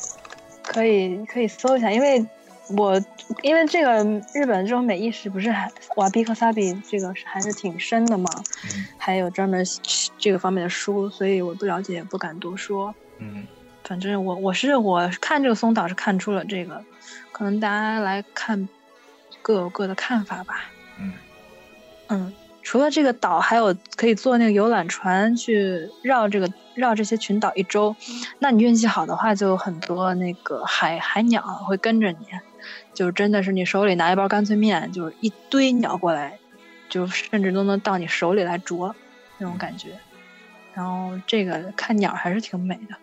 可以可以搜一下，因为我因为这个日本这种美意识不是还瓦比和萨比这个还是挺深的嘛，嗯还有专门这个方面的书，所以我不了解也不敢多说。嗯反正我我是我看这个松岛是看出了这个，可能大家来看各有各的看法吧。嗯嗯，除了这个岛，还有可以坐那个游览船去绕这个绕这些群岛一周。那你运气好的话，就有很多那个海海鸟会跟着你，就真的是你手里拿一包干脆面，就是一堆鸟过来，就甚至都能到你手里来啄那种感觉。然后这个看鸟还是挺美的。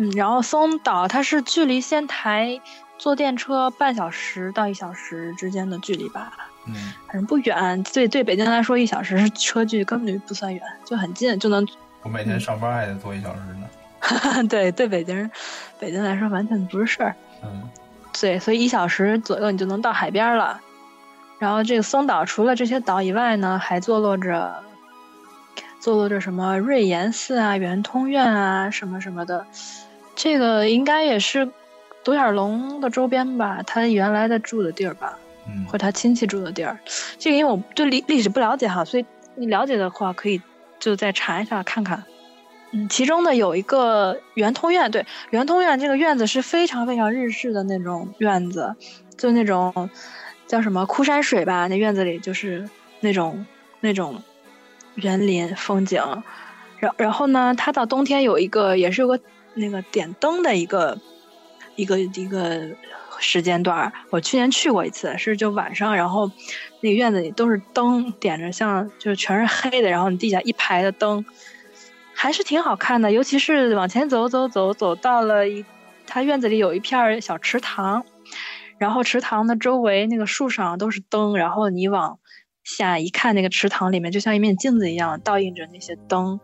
嗯，然后松岛它是距离仙台坐电车半小时到一小时之间的距离吧。嗯反正不远，对对北京来说，一小时 [laughs] 车距根本就不算远，就很近，就能。我每天上班还得坐一小时呢。[laughs] 对对，北京人北京来说完全不是事儿。嗯对，所以一小时左右你就能到海边了。然后这个松岛除了这些岛以外呢，还坐落着坐落着什么瑞岩寺啊、圆通院啊什么什么的。这个应该也是独眼龙的周边吧，他原来的住的地儿吧。嗯或者他亲戚住的地儿。这个因为我对历历史不了解哈，所以你了解的话可以就再查一下看看。嗯，其中呢有一个圆通院，对，圆通院这个院子是非常非常日式的那种院子，就那种叫什么枯山水吧，那院子里就是那种那种园林风景。然然后呢，它到冬天有一个也是有个那个点灯的一个一个一个时间段，我去年去过一次，是就晚上，然后那个院子里都是灯点着，像就是全是黑的，然后你地下一排的灯，还是挺好看的。尤其是往前走走走走到了一，它院子里有一片小池塘，然后池塘的周围那个树上都是灯，然后你往下一看，那个池塘里面就像一面镜子一样，倒映着那些灯，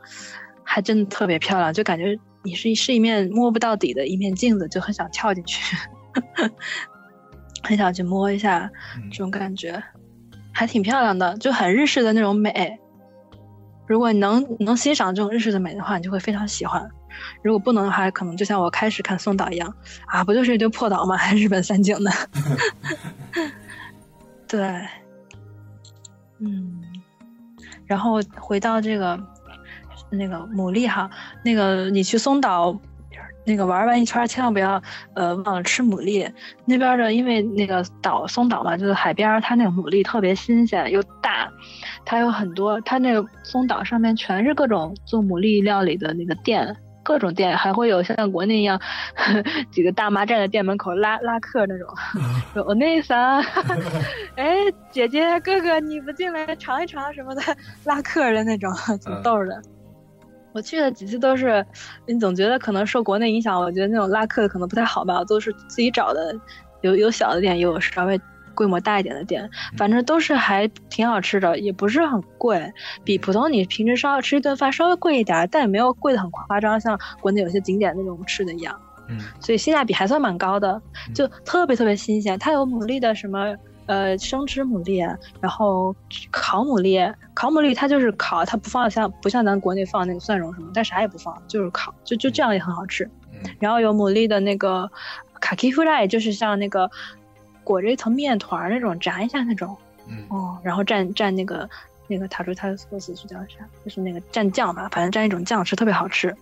还真的特别漂亮，就感觉你是是一面摸不到底的一面镜子，就很想跳进去。[laughs] 很想去摸一下嗯这种感觉，还挺漂亮的，就很日式的那种美。如果你能能欣赏这种日式的美的话，你就会非常喜欢。如果不能的话，可能就像我开始看松岛一样，啊，不就是一堆破岛吗？还日本三景的。[laughs] 对，嗯，然后回到这个那个牡蛎哈，那个你去松岛那个玩完一圈，千万不要呃忘了吃牡蛎。那边的因为那个岛松岛嘛，就是海边儿，它那个牡蛎特别新鲜又大，它有很多，它那个松岛上面全是各种做牡蛎料理的那个店。各种店还会有像国内一样，[laughs] 几个大妈站在店门口拉拉客那种，[laughs] 说我那啥，哎姐姐哥哥你不进来尝一尝什么的，拉客的那种，挺逗的。我去的几次都是，你总觉得可能受国内影响，我觉得那种拉客的可能不太好吧，都是自己找的，有有小的店，也有稍微规模大一点的店，反正都是还挺好吃的，也不是很贵，比普通你平时稍吃一顿饭稍微贵一点，但也没有贵的很夸张，像国内有些景点那种吃的一样。嗯所以性价比还算蛮高的，就特别特别新鲜。它有牡蛎的什么呃生吃牡蛎，然后烤牡蛎，烤牡蛎它就是烤，它不放像不像咱国内放那个蒜蓉什么，但啥也不放，就是烤，就就这样也很好吃。嗯然后有牡蛎的那个卡基夫赖，就是像那个裹着一层面团那种炸一下那种嗯哦，然后蘸蘸那个那个塔图塔索斯是叫啥？就是那个蘸酱吧，反正蘸一种酱吃特别好吃。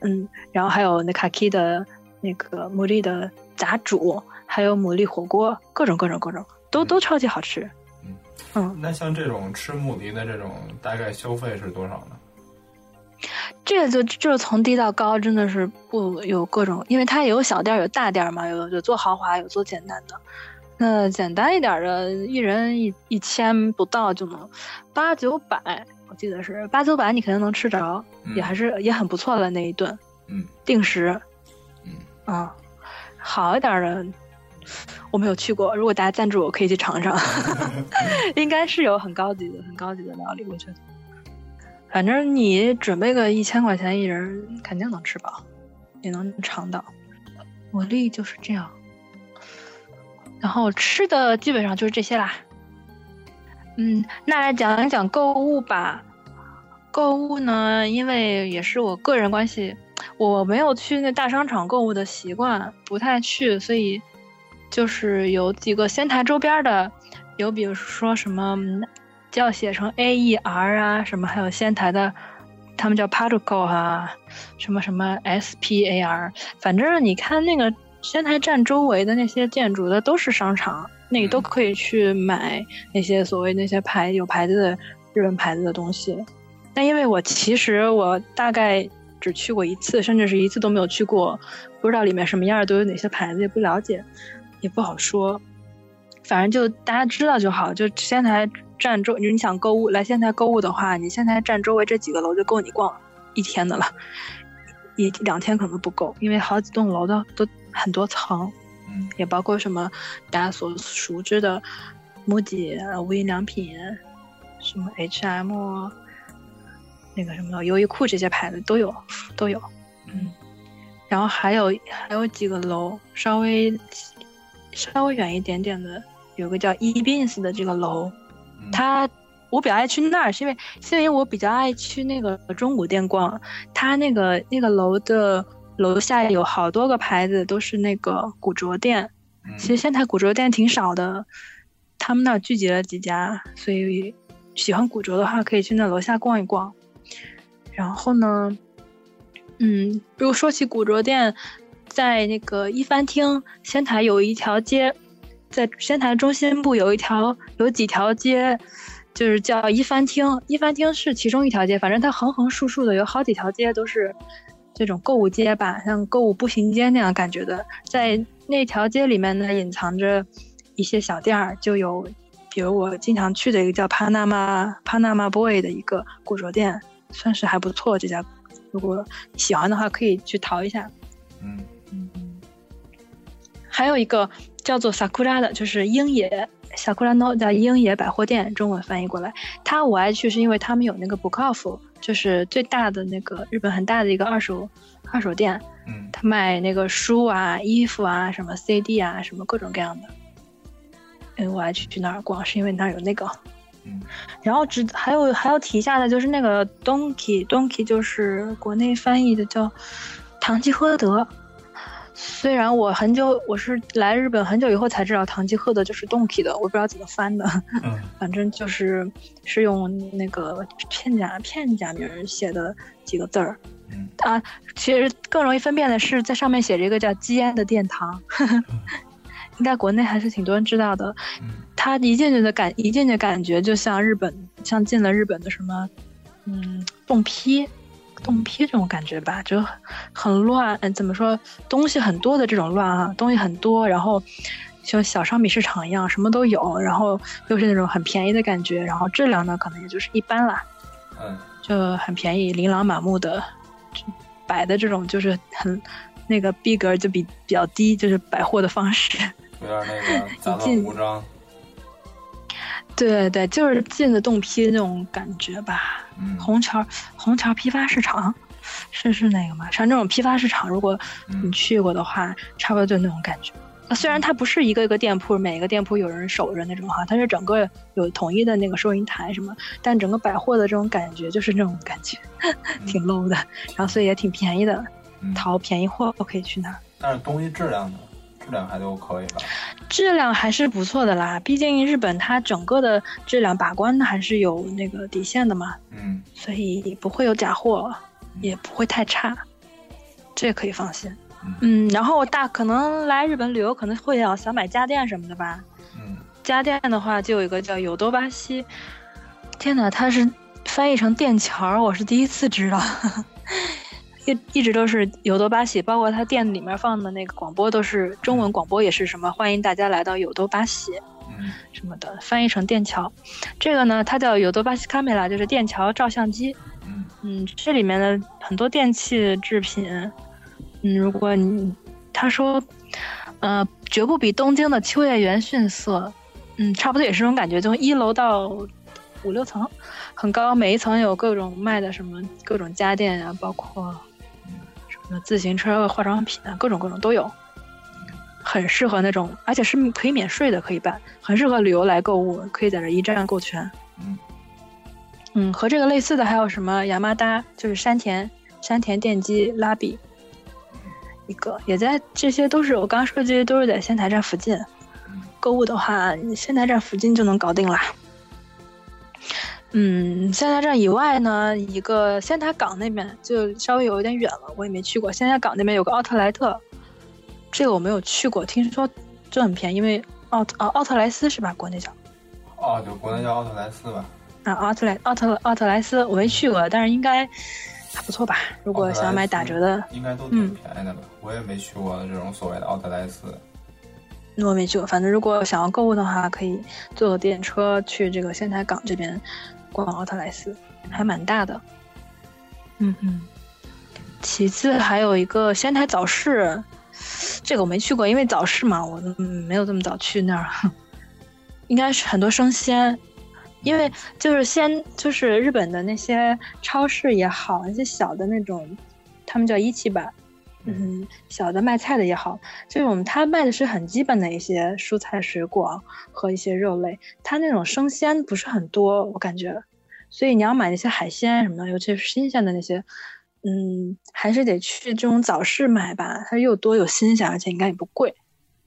嗯，然后还有那卡 K 的那个牡蛎的炸煮，还有牡蛎火锅，各种各种各种，都都超级好吃。嗯嗯，那像这种吃牡蛎的这种大概消费是多少呢？这个就就是从低到高，真的是不有各种，因为它也有小店儿有大店儿嘛，有有做豪华，有做简单的。那简单一点的，一人一一千不到就能八九百，我记得是八九百，你肯定能吃着，嗯也还是也很不错了那一顿。嗯定时，嗯啊，好一点的我没有去过，如果大家赞助我，可以去尝尝，[laughs] 应该是有很高级的、很高级的料理，我觉得。反正你准备个一千块钱一人，肯定能吃饱，也能尝到。我力就是这样。然后吃的基本上就是这些啦。嗯，那来讲一讲购物吧。购物呢，因为也是我个人关系，我没有去那大商场购物的习惯，不太去，所以就是有几个仙台周边的，有比如说什么嗯叫写成 A E R 啊，什么还有仙台的，他们叫 Particle 啊，什么什么 S P A R，反正你看那个仙台站周围的那些建筑的都是商场，那你都可以去买那些所谓那些牌有牌子的日本牌子的东西。但因为我其实我大概只去过一次，甚至是一次都没有去过，不知道里面什么样儿都有哪些牌子，也不了解，也不好说。反正就大家知道就好。就仙台站周，你想购物来仙台购物的话，你仙台站周围这几个楼就够你逛一天的了，一两天可能不够，因为好几栋楼的都很多层，嗯也包括什么大家所熟知的木吉、无印良品、什么 H&M、那个什么优衣库这些牌子都有，都有。嗯然后还有还有几个楼稍微稍微远一点点的，有个叫 e b i n s 的这个楼，嗯。它我比较爱去那儿，是因为是因为我比较爱去那个中古店逛，它那个那个楼的楼下有好多个牌子都是那个古着店，嗯。其实仙台古着店挺少的，他们那儿聚集了几家，所以喜欢古着的话可以去那楼下逛一逛。然后呢，嗯，如果说起古着店，在那个一番町，仙台有一条街，在仙台中心部有一条有几条街，就是叫一番町。一番町是其中一条街，反正它横横竖竖的有好几条街都是这种购物街吧，像购物步行街那样感觉的。在那条街里面呢，隐藏着一些小店儿，就有比如我经常去的一个叫 Panama Panama Boy 的一个古着店，算是还不错。这家如果喜欢的话，可以去淘一下。嗯还有一个叫做 Sakura 的，就是鹰野 Sakura no 叫鹰野百货店，中文翻译过来。它我爱去是因为他们有那个 Book Off，就是最大的那个日本很大的一个二手二手店，嗯他卖那个书啊、衣服啊、什么 CD 啊、什么各种各样的。嗯，我爱去去那儿逛，是因为那儿有那个。嗯然后只还有还要提一下的就是那个 Donkey，Donkey 就是国内翻译的叫唐吉诃德。虽然我很久我是来日本很久以后才知道唐吉诃德就是 Donkey 的，我不知道怎么翻的，嗯。[laughs] 反正就是是用那个片假片假名写的几个字儿。嗯。啊。其实更容易分辨的是在上面写着一个叫基安的殿堂，[laughs] 应该国内还是挺多人知道的。嗯。它一进去的感一进去感觉就像日本，像进了日本的什么，嗯，洞批，洞批这种感觉吧，就很乱，嗯，怎么说，东西很多的这种乱啊，东西很多，然后像小商品市场一样，什么都有，然后又是那种很便宜的感觉，然后质量呢可能也就是一般啦，嗯就很便宜，琳琅满目的，摆的这种就是很那个逼格就比比较低，就是摆货的方式。有点那个 [laughs] 杂乱无章。对对，就是进的冻批那种感觉吧。嗯，虹桥虹桥批发市场是是那个吗？像这种批发市场，如果你嗯去过的话，差不多就那种感觉。啊，虽然它不是一个一个店铺，每个店铺有人守着那种哈，它是整个有统一的那个收银台什么，但整个百货的这种感觉就是那种感觉，[laughs] 挺 low 的，然后所以也挺便宜的，嗯淘便宜货可以去那儿。但是东西质量呢？质量还都可以吧？质量还是不错的啦，毕竟日本它整个的质量把关的还是有那个底线的嘛，嗯所以不会有假货，也不会太差，这可以放心。嗯，然后大可能来日本旅游可能会要想买家电什么的吧。嗯家电的话，就有一个叫有多巴西，天哪，它是翻译成电桥，我是第一次知道。一一直都是有多巴西，包括他店里面放的那个广播都是中文广播，也是什么欢迎大家来到有多巴西嗯什么的，翻译成电桥。这个呢，它叫有多巴西 camera，就是电桥照相机。嗯嗯，这里面的很多电器制品，嗯，如果你他说，呃，绝不比东京的秋叶原逊色，嗯，差不多也是这种感觉，从一楼到五六层，很高，每一层有各种卖的什么各种家电啊，包括什么自行车、化妆品啊，各种各种都有，很适合那种，而且是可以免税的，可以办，很适合旅游来购物，可以在这一站购全。嗯嗯，和这个类似的还有什么雅马达，就是山田山田电机、拉比，一个也在，这些都是我刚刚说的这些都是在仙台站附近。购物的话，你仙台站附近就能搞定啦。嗯，仙台站以外呢，一个仙台港那边就稍微有一点远了，我也没去过。仙台港那边有个奥特莱特，这个我没有去过，听说就很便宜，因为奥特啊奥特莱斯是吧？国内叫。哦，就国内叫奥特莱斯吧。啊，奥特莱奥特奥特莱斯我没去过，但是应该还不错吧？如果想买打折的，应该都挺便宜的吧？我也没去过这种所谓的奥特莱斯。我没去过，反正如果想要购物的话，可以坐个电车去这个仙台港这边逛奥特莱斯，还蛮大的。嗯嗯。其次还有一个仙台早市，这个我没去过，因为早市嘛，我没有这么早去那儿。[laughs] 应该是很多生鲜，因为就是先就是日本的那些超市也好，那些小的那种，他们叫一期吧，嗯，小的卖菜的也好，这种他卖的是很基本的一些蔬菜水果和一些肉类，他那种生鲜不是很多，我感觉，所以你要买那些海鲜什么的，尤其是新鲜的那些，嗯，还是得去这种早市买吧，它又多又新鲜，而且应该也不贵。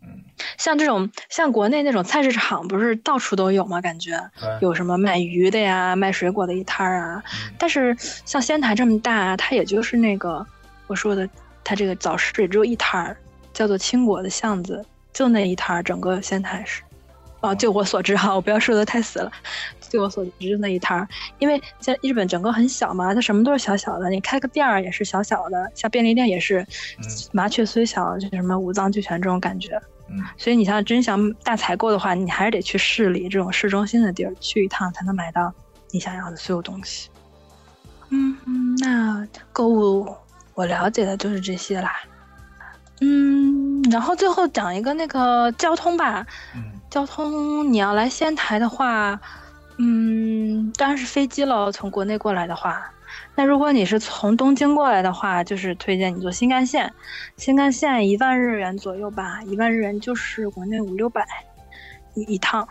嗯，[laughs] 像这种像国内那种菜市场，不是到处都有吗？感觉有什么卖鱼的呀，卖水果的一摊儿啊。嗯但是像仙台这么大，它也就是那个我说的，它这个早市也只有一摊儿，叫做青果的巷子，就那一摊儿，整个仙台市。哦，就我所知哈，我不要说的太死了。就我所知，就那一摊儿，因为在日本整个很小嘛，它什么都是小小的，你开个店儿也是小小的，像便利店也是嗯麻雀虽小，就什么五脏俱全这种感觉。嗯所以你像真想大采购的话，你还是得去市里这种市中心的地儿去一趟，才能买到你想要的所有东西。嗯嗯，那购物我了解的就是这些啦。嗯，然后最后讲一个那个交通吧。嗯交通你要来仙台的话，嗯，当然是飞机喽。从国内过来的话，那如果你是从东京过来的话，就是推荐你坐新干线。新干线一万日元左右吧，一万日元就是国内五六百一一趟。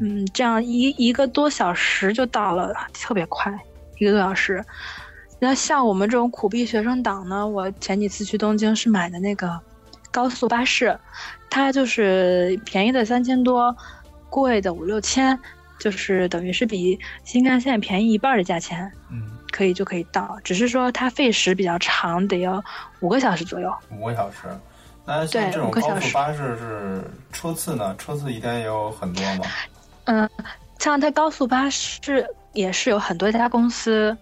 嗯，这样一一个多小时就到了，特别快，一个多小时。那像我们这种苦逼学生党呢，我前几次去东京是买的那个高速巴士，它就是便宜的三千多，贵的五六千，就是等于是比新干线便宜一半的价钱，嗯，可以就可以到。只是说它费时比较长，得要五个小时左右。五个小时。那像这种高速巴士是车次呢？车次一天也有很多吗？嗯，像它高速巴士也是有很多家公司，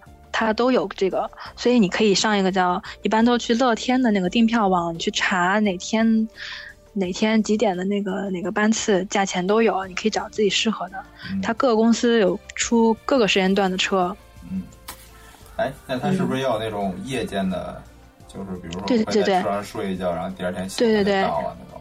它都有这个，所以你可以上一个叫，一般都去乐天的那个订票网，你去查哪天哪天几点的那个哪个班次，价钱都有，你可以找自己适合的。嗯它各个公司有出各个时间段的车，嗯，哎，那它是不是也有那种夜间的？就是比如说对对对会在车上睡一觉，然后第二天醒来对对对就到了那种。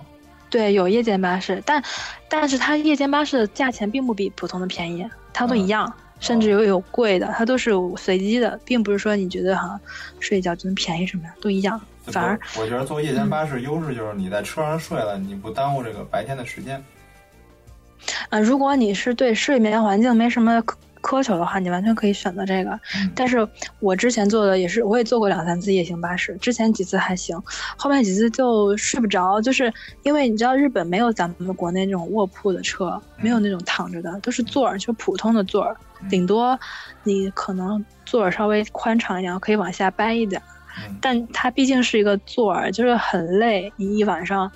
对，有夜间巴士，但但是它夜间巴士的价钱并不比普通的便宜，它都一样，甚至有有贵的，它都是随机的，并不是说你觉得好像睡一觉就能便宜什么呀，都一样。反而我觉得坐夜间巴士优势就是你在车上睡了，你不耽误这个白天的时间。啊，如果你是对睡眠环境没什么苛苛求的话，你完全可以选择这个。嗯但是我之前做的也是，我也坐过两三次夜行巴士，之前几次还行，后面几次就睡不着，就是因为你知道日本没有咱们国内那种卧铺的车，没有那种躺着的，都是座儿，就普通的座儿，嗯顶多你可能座儿稍微宽敞一点，可以往下掰一点，嗯但它毕竟是一个座儿，就是很累，你一晚上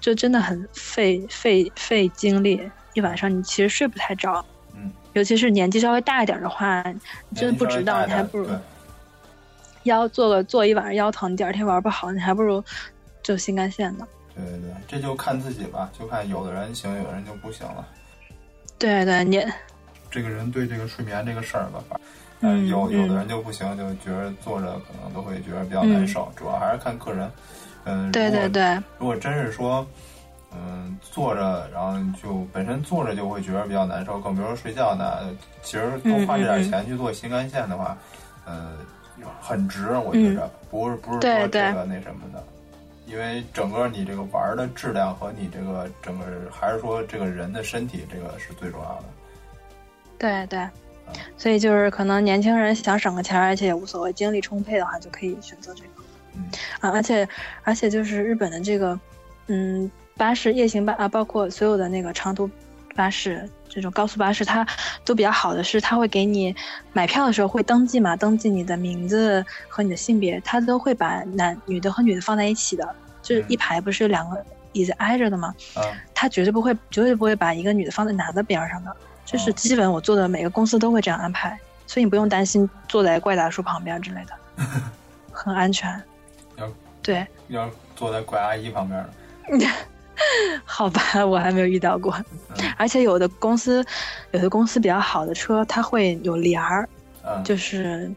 就真的很费费费精力，一晚上你其实睡不太着。嗯，尤其是年纪稍微大一点的话，你真的不值当，你还不如对腰坐个坐一晚上腰疼，你第二天玩不好，你还不如就新干线呢。对对对，这就看自己吧，就看有的人行，有的人就不行了。对对，你这个人对这个睡眠这个事儿吧，反嗯嗯，有有的嗯人就不行，就觉得坐着可能都会觉得比较难受，主要还是看个人。嗯，对对对，如果真是说，嗯，坐着，然后就本身坐着就会觉得比较难受，更别说睡觉呢。其实多花这点钱去做新干线的话，嗯，很值，我觉着，不是不是说这个那什么的，因为整个你这个玩儿的质量和你这个整个还是说这个人的身体，这个是最重要的。对对，所以就是可能年轻人想省个钱，而且也无所谓，精力充沛的话，就可以选择这个。嗯啊，而且而且就是日本的这个，嗯，巴士夜行巴啊，包括所有的那个长途巴士这种高速巴士，它都比较好的是，它会给你买票的时候会登记嘛，登记你的名字和你的性别，它都会把男女的和女的放在一起的，就是一排不是两个椅子挨着的吗？啊，他绝对不会，绝对不会把一个女的放在男的边上的，这是哦。基本我做的每个公司都会这样安排，所以你不用担心坐在怪大叔旁边之类的，[laughs] 很安全。要。对，要坐在怪阿姨旁边的，[laughs] [laughs] [laughs] 好吧，我还没有遇到过。嗯 [laughs] 而且有的公司，有的公司比较好的车，它会有帘儿，嗯，就是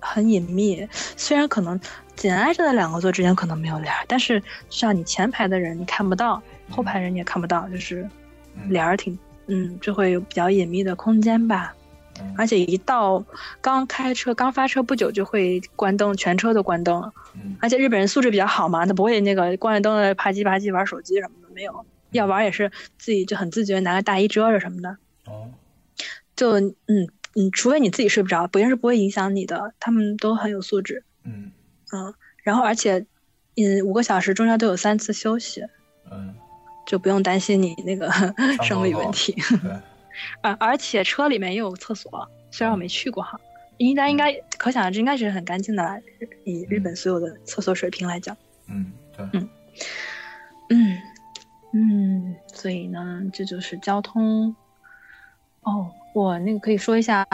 很隐秘。虽然可能紧挨着的两个座之间可能没有帘儿，但是像你前排的人你看不到，后排人你也看不到，就是嗯帘儿挺，嗯，就会有比较隐秘的空间吧。嗯而且一到刚开车、刚发车不久就会关灯，全车都关灯。了而且日本人素质比较好嘛，他不会那个关了灯了啪叽啪叽玩手机什么的，没有。要玩也是自己就很自觉，拿个大衣遮着什么的。哦，就嗯嗯，除非你自己睡不着，别人是不会影响你的。他们都很有素质，嗯嗯。然后而且，嗯，五个小时中间都有三次休息，嗯，就不用担心你那个 [laughs] 生理问题。对，而而且车里面也有厕所，虽然我没去过哈，应该应该可想而知，应该是很干净的啦。以日本所有的厕所水平来讲，嗯对，嗯嗯，所以呢，这就是交通。哦，我那个可以说一下，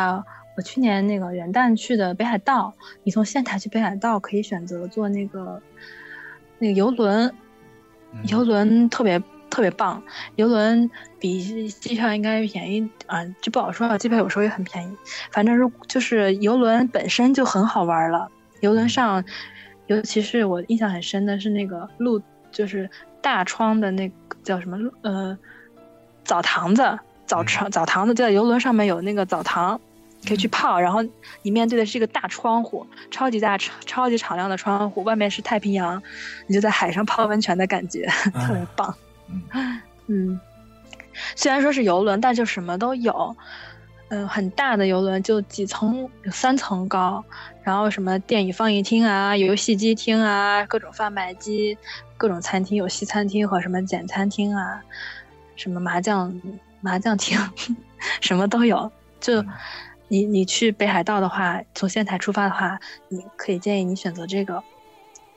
我去年那个元旦去的北海道，你从仙台去北海道可以选择坐那个那个游轮，嗯游轮特别特别棒，游轮比机票应该便宜啊，就不好说了，机票有时候也很便宜。反正如就是游轮本身就很好玩了，游轮上，尤其是我印象很深的是那个路，就是大窗的那个叫什么呃澡堂子，澡堂澡堂子就在游轮上面有那个澡堂。可以去泡，然后你面对的是一个大窗户，超级大、超超级敞亮的窗户，外面是太平洋，你就在海上泡温泉的感觉，[laughs] 特别棒。嗯嗯，虽然说是游轮，但就什么都有。嗯，很大的游轮就几层，有三层高，然后什么电影放映厅啊、游戏机厅啊、各种贩卖机、各种餐厅，有西餐厅和什么简餐厅啊，什么麻将麻将厅，[laughs] 什么都有。就嗯你你去北海道的话，从仙台出发的话，你可以建议你选择这个，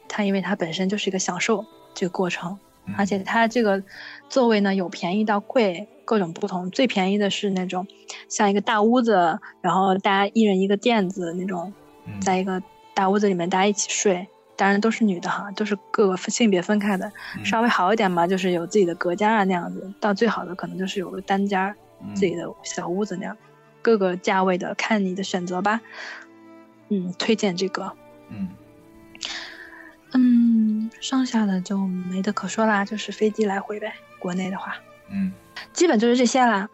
它因为它本身就是一个享受这个过程。嗯而且它这个座位呢有便宜到贵，各种不同。最便宜的是那种像一个大屋子，然后大家一人一个垫子那种，嗯在一个大屋子里面大家一起睡，当然都是女的哈，都是各个性别分开的。嗯稍微好一点嘛，就是有自己的隔间啊那样子；到最好的可能就是有个单间自己的小屋子那样。各个价位的看你的选择吧。嗯，推荐这个。嗯嗯，剩下的就没得可说啦，就是飞机来回呗。国内的话，嗯，基本就是这些啦。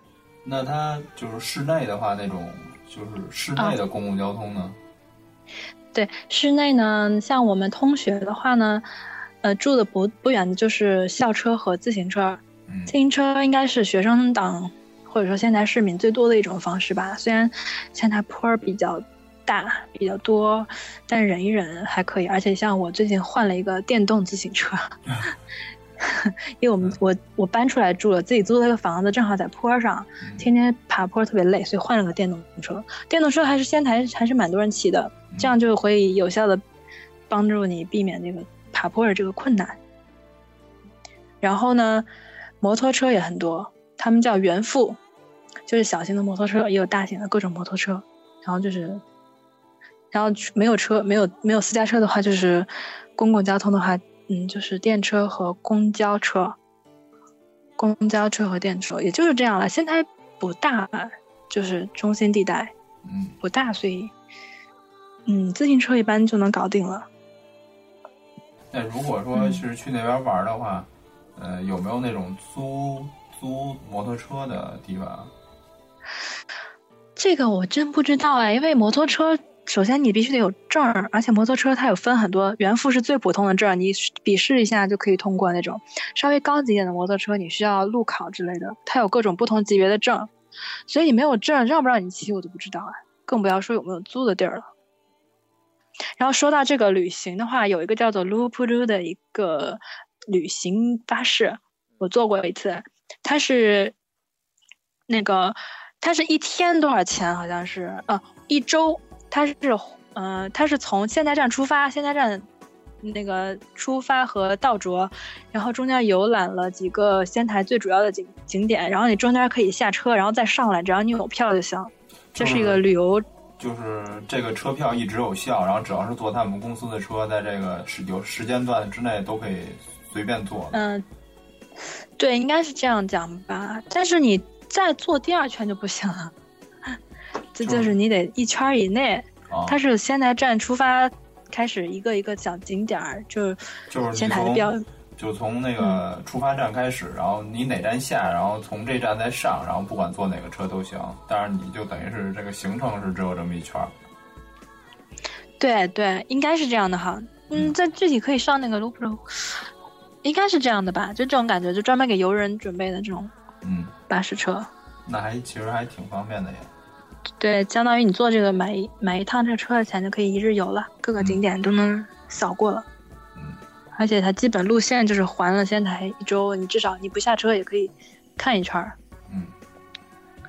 那它就是室内的话，那种就是室内的公共交通呢？对，室内呢，像我们通学的话呢，呃，住的不不远的就是校车和自行车。嗯自行车应该是学生党或者说现在市民最多的一种方式吧。虽然现在坡儿比较大比较多，但忍一忍还可以。而且像我最近换了一个电动自行车，[laughs] 因为我们我我搬出来住了，自己租了个房子，正好在坡上，嗯天天爬坡特别累，所以换了个电动车。电动车还是仙台还是蛮多人骑的，这样就会有效的帮助你避免这个爬坡的这个困难。然后呢，摩托车也很多，他们叫原付，就是小型的摩托车，也有大型的各种摩托车。然后就是，然后没有车，没有没有私家车的话，就是公共交通的话，嗯，就是电车和公交车，公交车和电车，也就是这样了。现在不大，就是中心地带嗯不大，所以，嗯，自行车一般就能搞定了。那如果说嗯是去那边玩的话，呃，有没有那种租租摩托车的地方啊？这个我真不知道哎，因为摩托车首先你必须得有证儿，而且摩托车它有分很多，原付是最普通的证儿，你笔试一下就可以通过那种。稍微高级一点的摩托车，你需要路考之类的，它有各种不同级别的证，所以你没有证让不让你骑我都不知道啊，更不要说有没有租的地儿了。然后说到这个旅行的话，有一个叫做 l u p u 的一个旅行巴士，我坐过一次，它是那个它是一天多少钱？好像是呃一周，它是呃它是从仙台站出发，仙台站那个出发和到着，然后中间游览了几个仙台最主要的景景点，然后你中间可以下车，然后再上来，只要你有票就行。这是一个旅游就是这个车票一直有效，然后只要是坐他们公司的车，在这个时有时间段之内都可以随便坐的。嗯，对，应该是这样讲吧。但是你再坐第二圈就不行了，这就就是你得一圈以内。啊，它是仙台站出发，开始一个一个小景点儿，就是就是仙你从台的标。就从那个出发站开始，然后你哪站下，然后从这站再上，然后不管坐哪个车都行。但是你就等于是这个行程是只有这么一圈儿。对对，应该是这样的哈。嗯，这具体可以上那个 Loop 应该是这样的吧？就这种感觉，就专门给游人准备的这种嗯，巴士车。那还其实还挺方便的呀。对，相当于你坐这个买一买一趟这个车的钱就可以一日游了，各个景点都能扫过了。嗯，而且它基本路线就是环了仙台一周，你至少你不下车也可以看一圈儿，嗯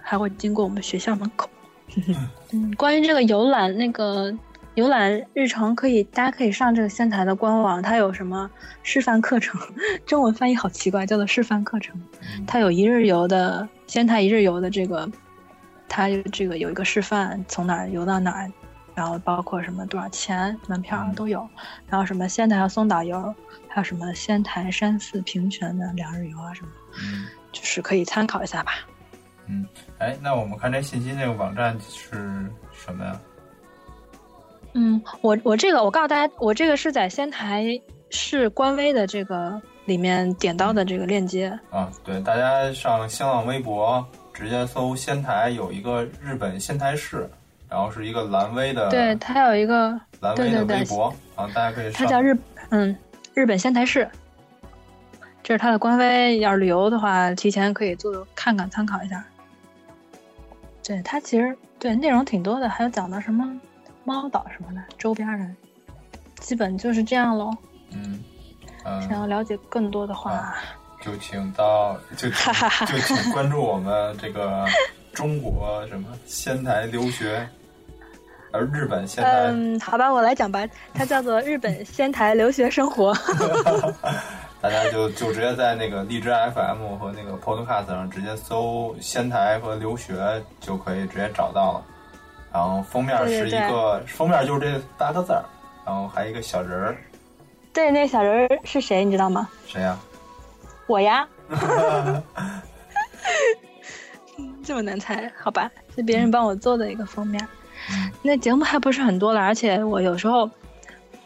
还会经过我们学校门口。[laughs] 嗯，关于这个游览，那个游览日程可以，大家可以上这个仙台的官网，它有什么示范课程，[laughs] 中文翻译好奇怪，叫做示范课程。嗯它有一日游的仙台一日游的这个，它有这个有一个示范，从哪儿游到哪儿，然后包括什么多少钱门票都有，然后什么仙台和松岛游，还有什么仙台山寺平泉的两日游啊什么，嗯就是可以参考一下吧。嗯，哎，那我们看这信息这个网站是什么呀？嗯，我我这个我告诉大家，我这个是在仙台市官微的这个里面点到的这个链接。啊，对，大家上新浪微博直接搜“仙台”，有一个日本仙台市，然后是一个蓝威的对，它有一个，蓝威的微博啊，大家可以上。它叫日嗯日本仙台市，这是它的官微。要是旅游的话，提前可以做看看参考一下。对，它其实对内容挺多的，还有讲到什么猫岛什么的周边的，基本就是这样喽。嗯想要嗯，了解更多的话，啊就请到就请就请关注我们这个中国什么仙台留学，呃，日本仙台。嗯，好吧，我来讲吧，它叫做日本仙台留学生活。[laughs] 大家就就直接在那个荔枝 FM 和那个 Podcast 上直接搜“仙台”和留学就可以直接找到了。然后封面是一个封面就是这八个字儿，然后还有一个小人儿，对，那小人儿是谁，你知道吗？谁呀、我呀。[laughs] 这么难猜？好吧，是别人帮我做的一个封面。嗯那节目还不是很多了，而且我有时候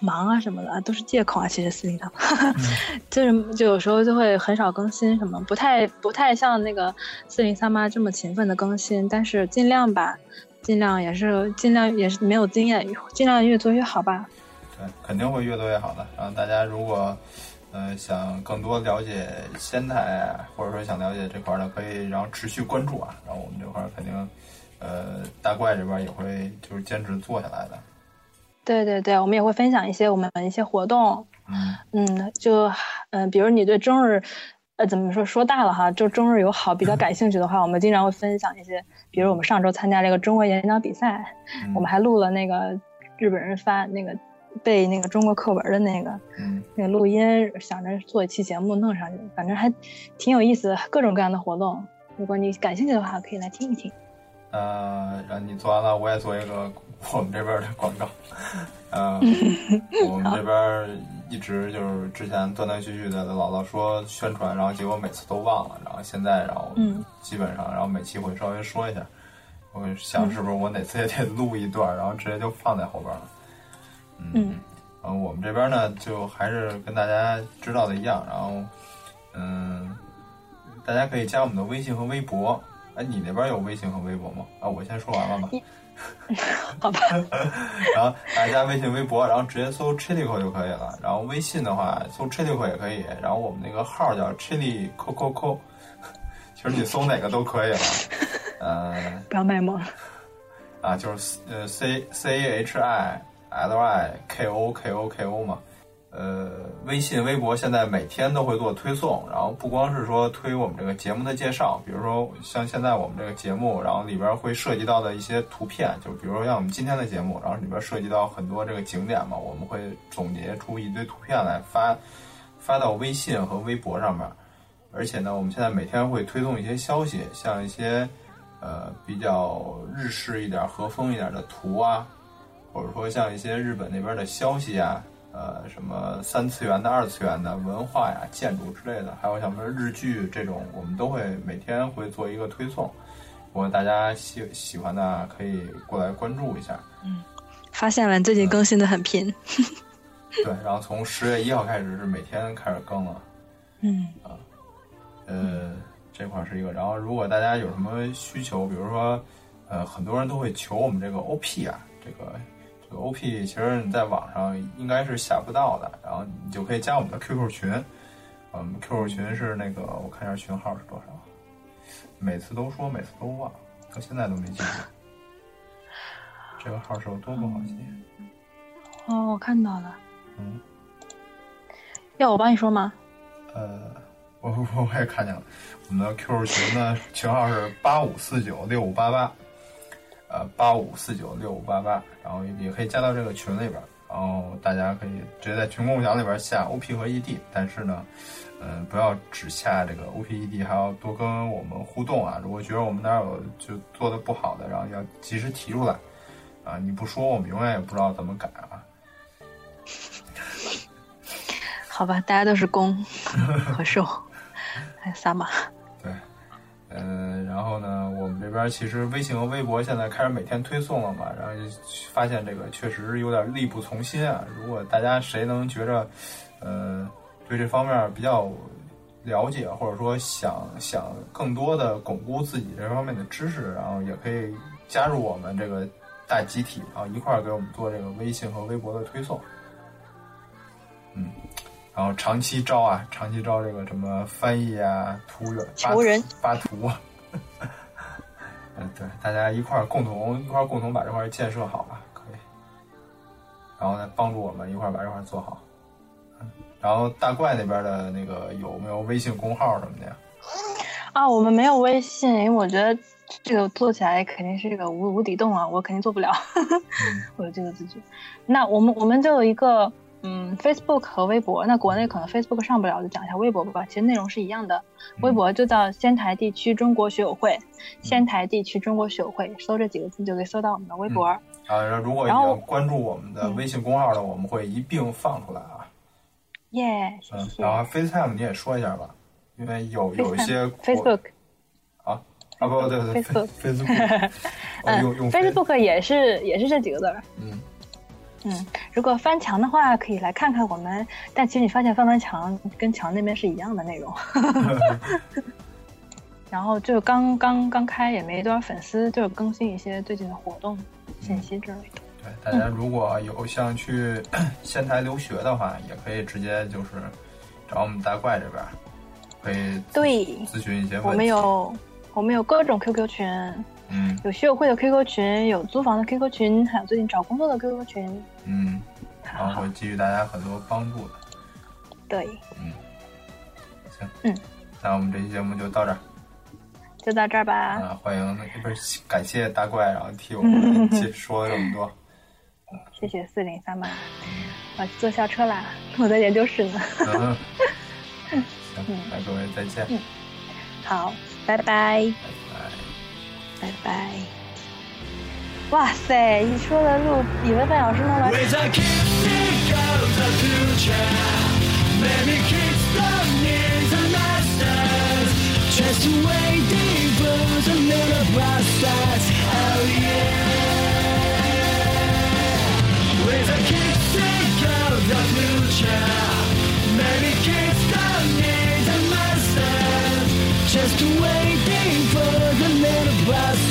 忙啊什么的都是借口啊。其实四零三八，[laughs] 就是就有时候就会很少更新什么，不太不太像那个四零三八这么勤奋的更新，但是尽量吧，尽量也是尽量也是没有经验，尽量越做越好吧。对，肯定会越做越好的。然后大家如果呃想更多了解仙台，或者说想了解这块的，可以然后持续关注啊。然后我们这块肯定呃大怪这边也会就是坚持做下来的。对对对，我们也会分享一些我们一些活动，嗯嗯，就嗯，比如你对中日，呃，怎么说说大了哈，就中日友好比较感兴趣的话，我们经常会分享一些，比如我们上周参加了一个中国演讲比赛，嗯我们还录了那个日本人发那个背那个中国课文的那个嗯那个录音，想着做一期节目弄上去，反正还挺有意思，各种各样的活动。如果你感兴趣的话，可以来听一听。呃，然后你做完了，我也做一个我们这边的广告。呃，[laughs] 我们这边一直就是之前断断续续的老老说宣传，然后结果每次都忘了，然后现在然后嗯基本上，然后每期会稍微说一下。我想是不是我哪次也得录一段，然后直接就放在后边了。嗯嗯，然后我们这边呢，就还是跟大家知道的一样，然后嗯，大家可以加我们的微信和微博。哎，你那边有微信和微博吗？啊，我先说完了吧。[laughs] 好吧，[laughs] 然后大家加微信、微博，然后直接搜 Chilico 就可以了。然后微信的话，搜 Chilico 也可以。然后我们那个号叫 Chili Co Co Co，其实你搜哪个都可以了。呃，不要卖萌。啊，就是呃 C C H I L I K O K O K O 嘛。呃，微信、微博现在每天都会做推送，然后不光是说推我们这个节目的介绍，比如说像现在我们这个节目，然后里边会涉及到的一些图片，就比如说像我们今天的节目，然后里边涉及到很多这个景点嘛，我们会总结出一堆图片来发发到微信和微博上面。而且呢，我们现在每天会推送一些消息，像一些呃比较日式一点、和风一点的图啊，或者说像一些日本那边的消息啊。呃，什么三次元的、二次元的文化呀、建筑之类的，还有像什么日剧这种，我们都会每天会做一个推送。如果大家喜喜欢的，可以过来关注一下。嗯发现了，最近更新的很频。对，然后从十月一号开始是每天开始更了。嗯啊呃，这块是一个。然后，如果大家有什么需求，比如说，呃，很多人都会求我们这个 OP 啊，这个。这个 OP 其实你在网上应该是下不到的，然后你就可以加我们的 QQ 群，我们 QQ 群是那个我看一下群号是多少，每次都说每次都忘，到现在都没记住。这个号是有多不好记？哦，我看到了。嗯。要我帮你说吗？呃，我我我也看见了，我们的 QQ 群呢群号是八五四九六五八八。呃，八五四九六五八八，然后也可以加到这个群里边，然后大家可以直接在群共享里边下 OP 和 ED，但是呢，嗯、呃，不要只下这个 OP、ED，还要多跟我们互动啊。如果觉得我们哪有就做的不好的，然后要及时提出来啊，你不说我们永远也不知道怎么改啊。好吧，大家都是攻 [laughs] 和受，还有萨玛。嗯，然后呢，我们这边其实微信和微博现在开始每天推送了嘛，然后就发现这个确实有点力不从心啊。如果大家谁能觉着，呃，对这方面比较了解，或者说想想更多的巩固自己这方面的知识，然后也可以加入我们这个大集体啊，一块儿给我们做这个微信和微博的推送。嗯。然后长期招啊，长期招这个什么翻译啊、图源、求人发图啊，嗯，[laughs] 对，大家一块儿共同一块儿共同把这块建设好吧，可以，然后呢帮助我们一块儿把这块做好。嗯，然后大怪那边的那个有没有微信公号什么的呀？啊，我们没有微信，因为我觉得这个做起来肯定是一个无无底洞啊，我肯定做不了，嗯、[laughs] 我有这个自觉。那我们我们就有一个。嗯，Facebook 和微博，那国内可能 Facebook 上不了，就讲一下微博吧。其实内容是一样的，微博就叫仙台地区中国学友会，仙台地区中国学友会，搜这几个字就可以搜到我们的微博。嗯、啊，如果已经关注我们的微信公号的，我们会一并放出来啊。耶，谢嗯，谢。然后 FaceTime 你也说一下吧，因为有有一些 Facebook 啊啊不对对 Facebook Facebook，嗯 [laughs] 用用 Facebook 也是也是这几个字儿。嗯。嗯，如果翻墙的话，可以来看看我们。但其实你发现翻翻墙跟墙那边是一样的内容。[laughs] 然后就刚刚刚开，也没多少粉丝，就更新一些最近的活动信息之类的。对，大家如果有想去仙台留学的话，也可以直接就是找我们大怪这边，可以对咨询一些问题。我们有我们有各种 QQ 群，嗯有学友会的 QQ 群，有租房的 QQ 群，还有最近找工作的 QQ 群。嗯，然后会，给予大家很多帮助的。对，行，嗯，那我们这期节目就到这儿。就到这儿吧。啊，欢迎不是感谢大怪，然后替我们 [laughs] 解说了这么多。[laughs] 谢谢四零三八，我去坐校车啦，我在研究室呢。[laughs] 嗯，行，那各位再见，嗯好，拜拜，拜拜。哇塞一出来录一个半小时了完 just to wait for the little bus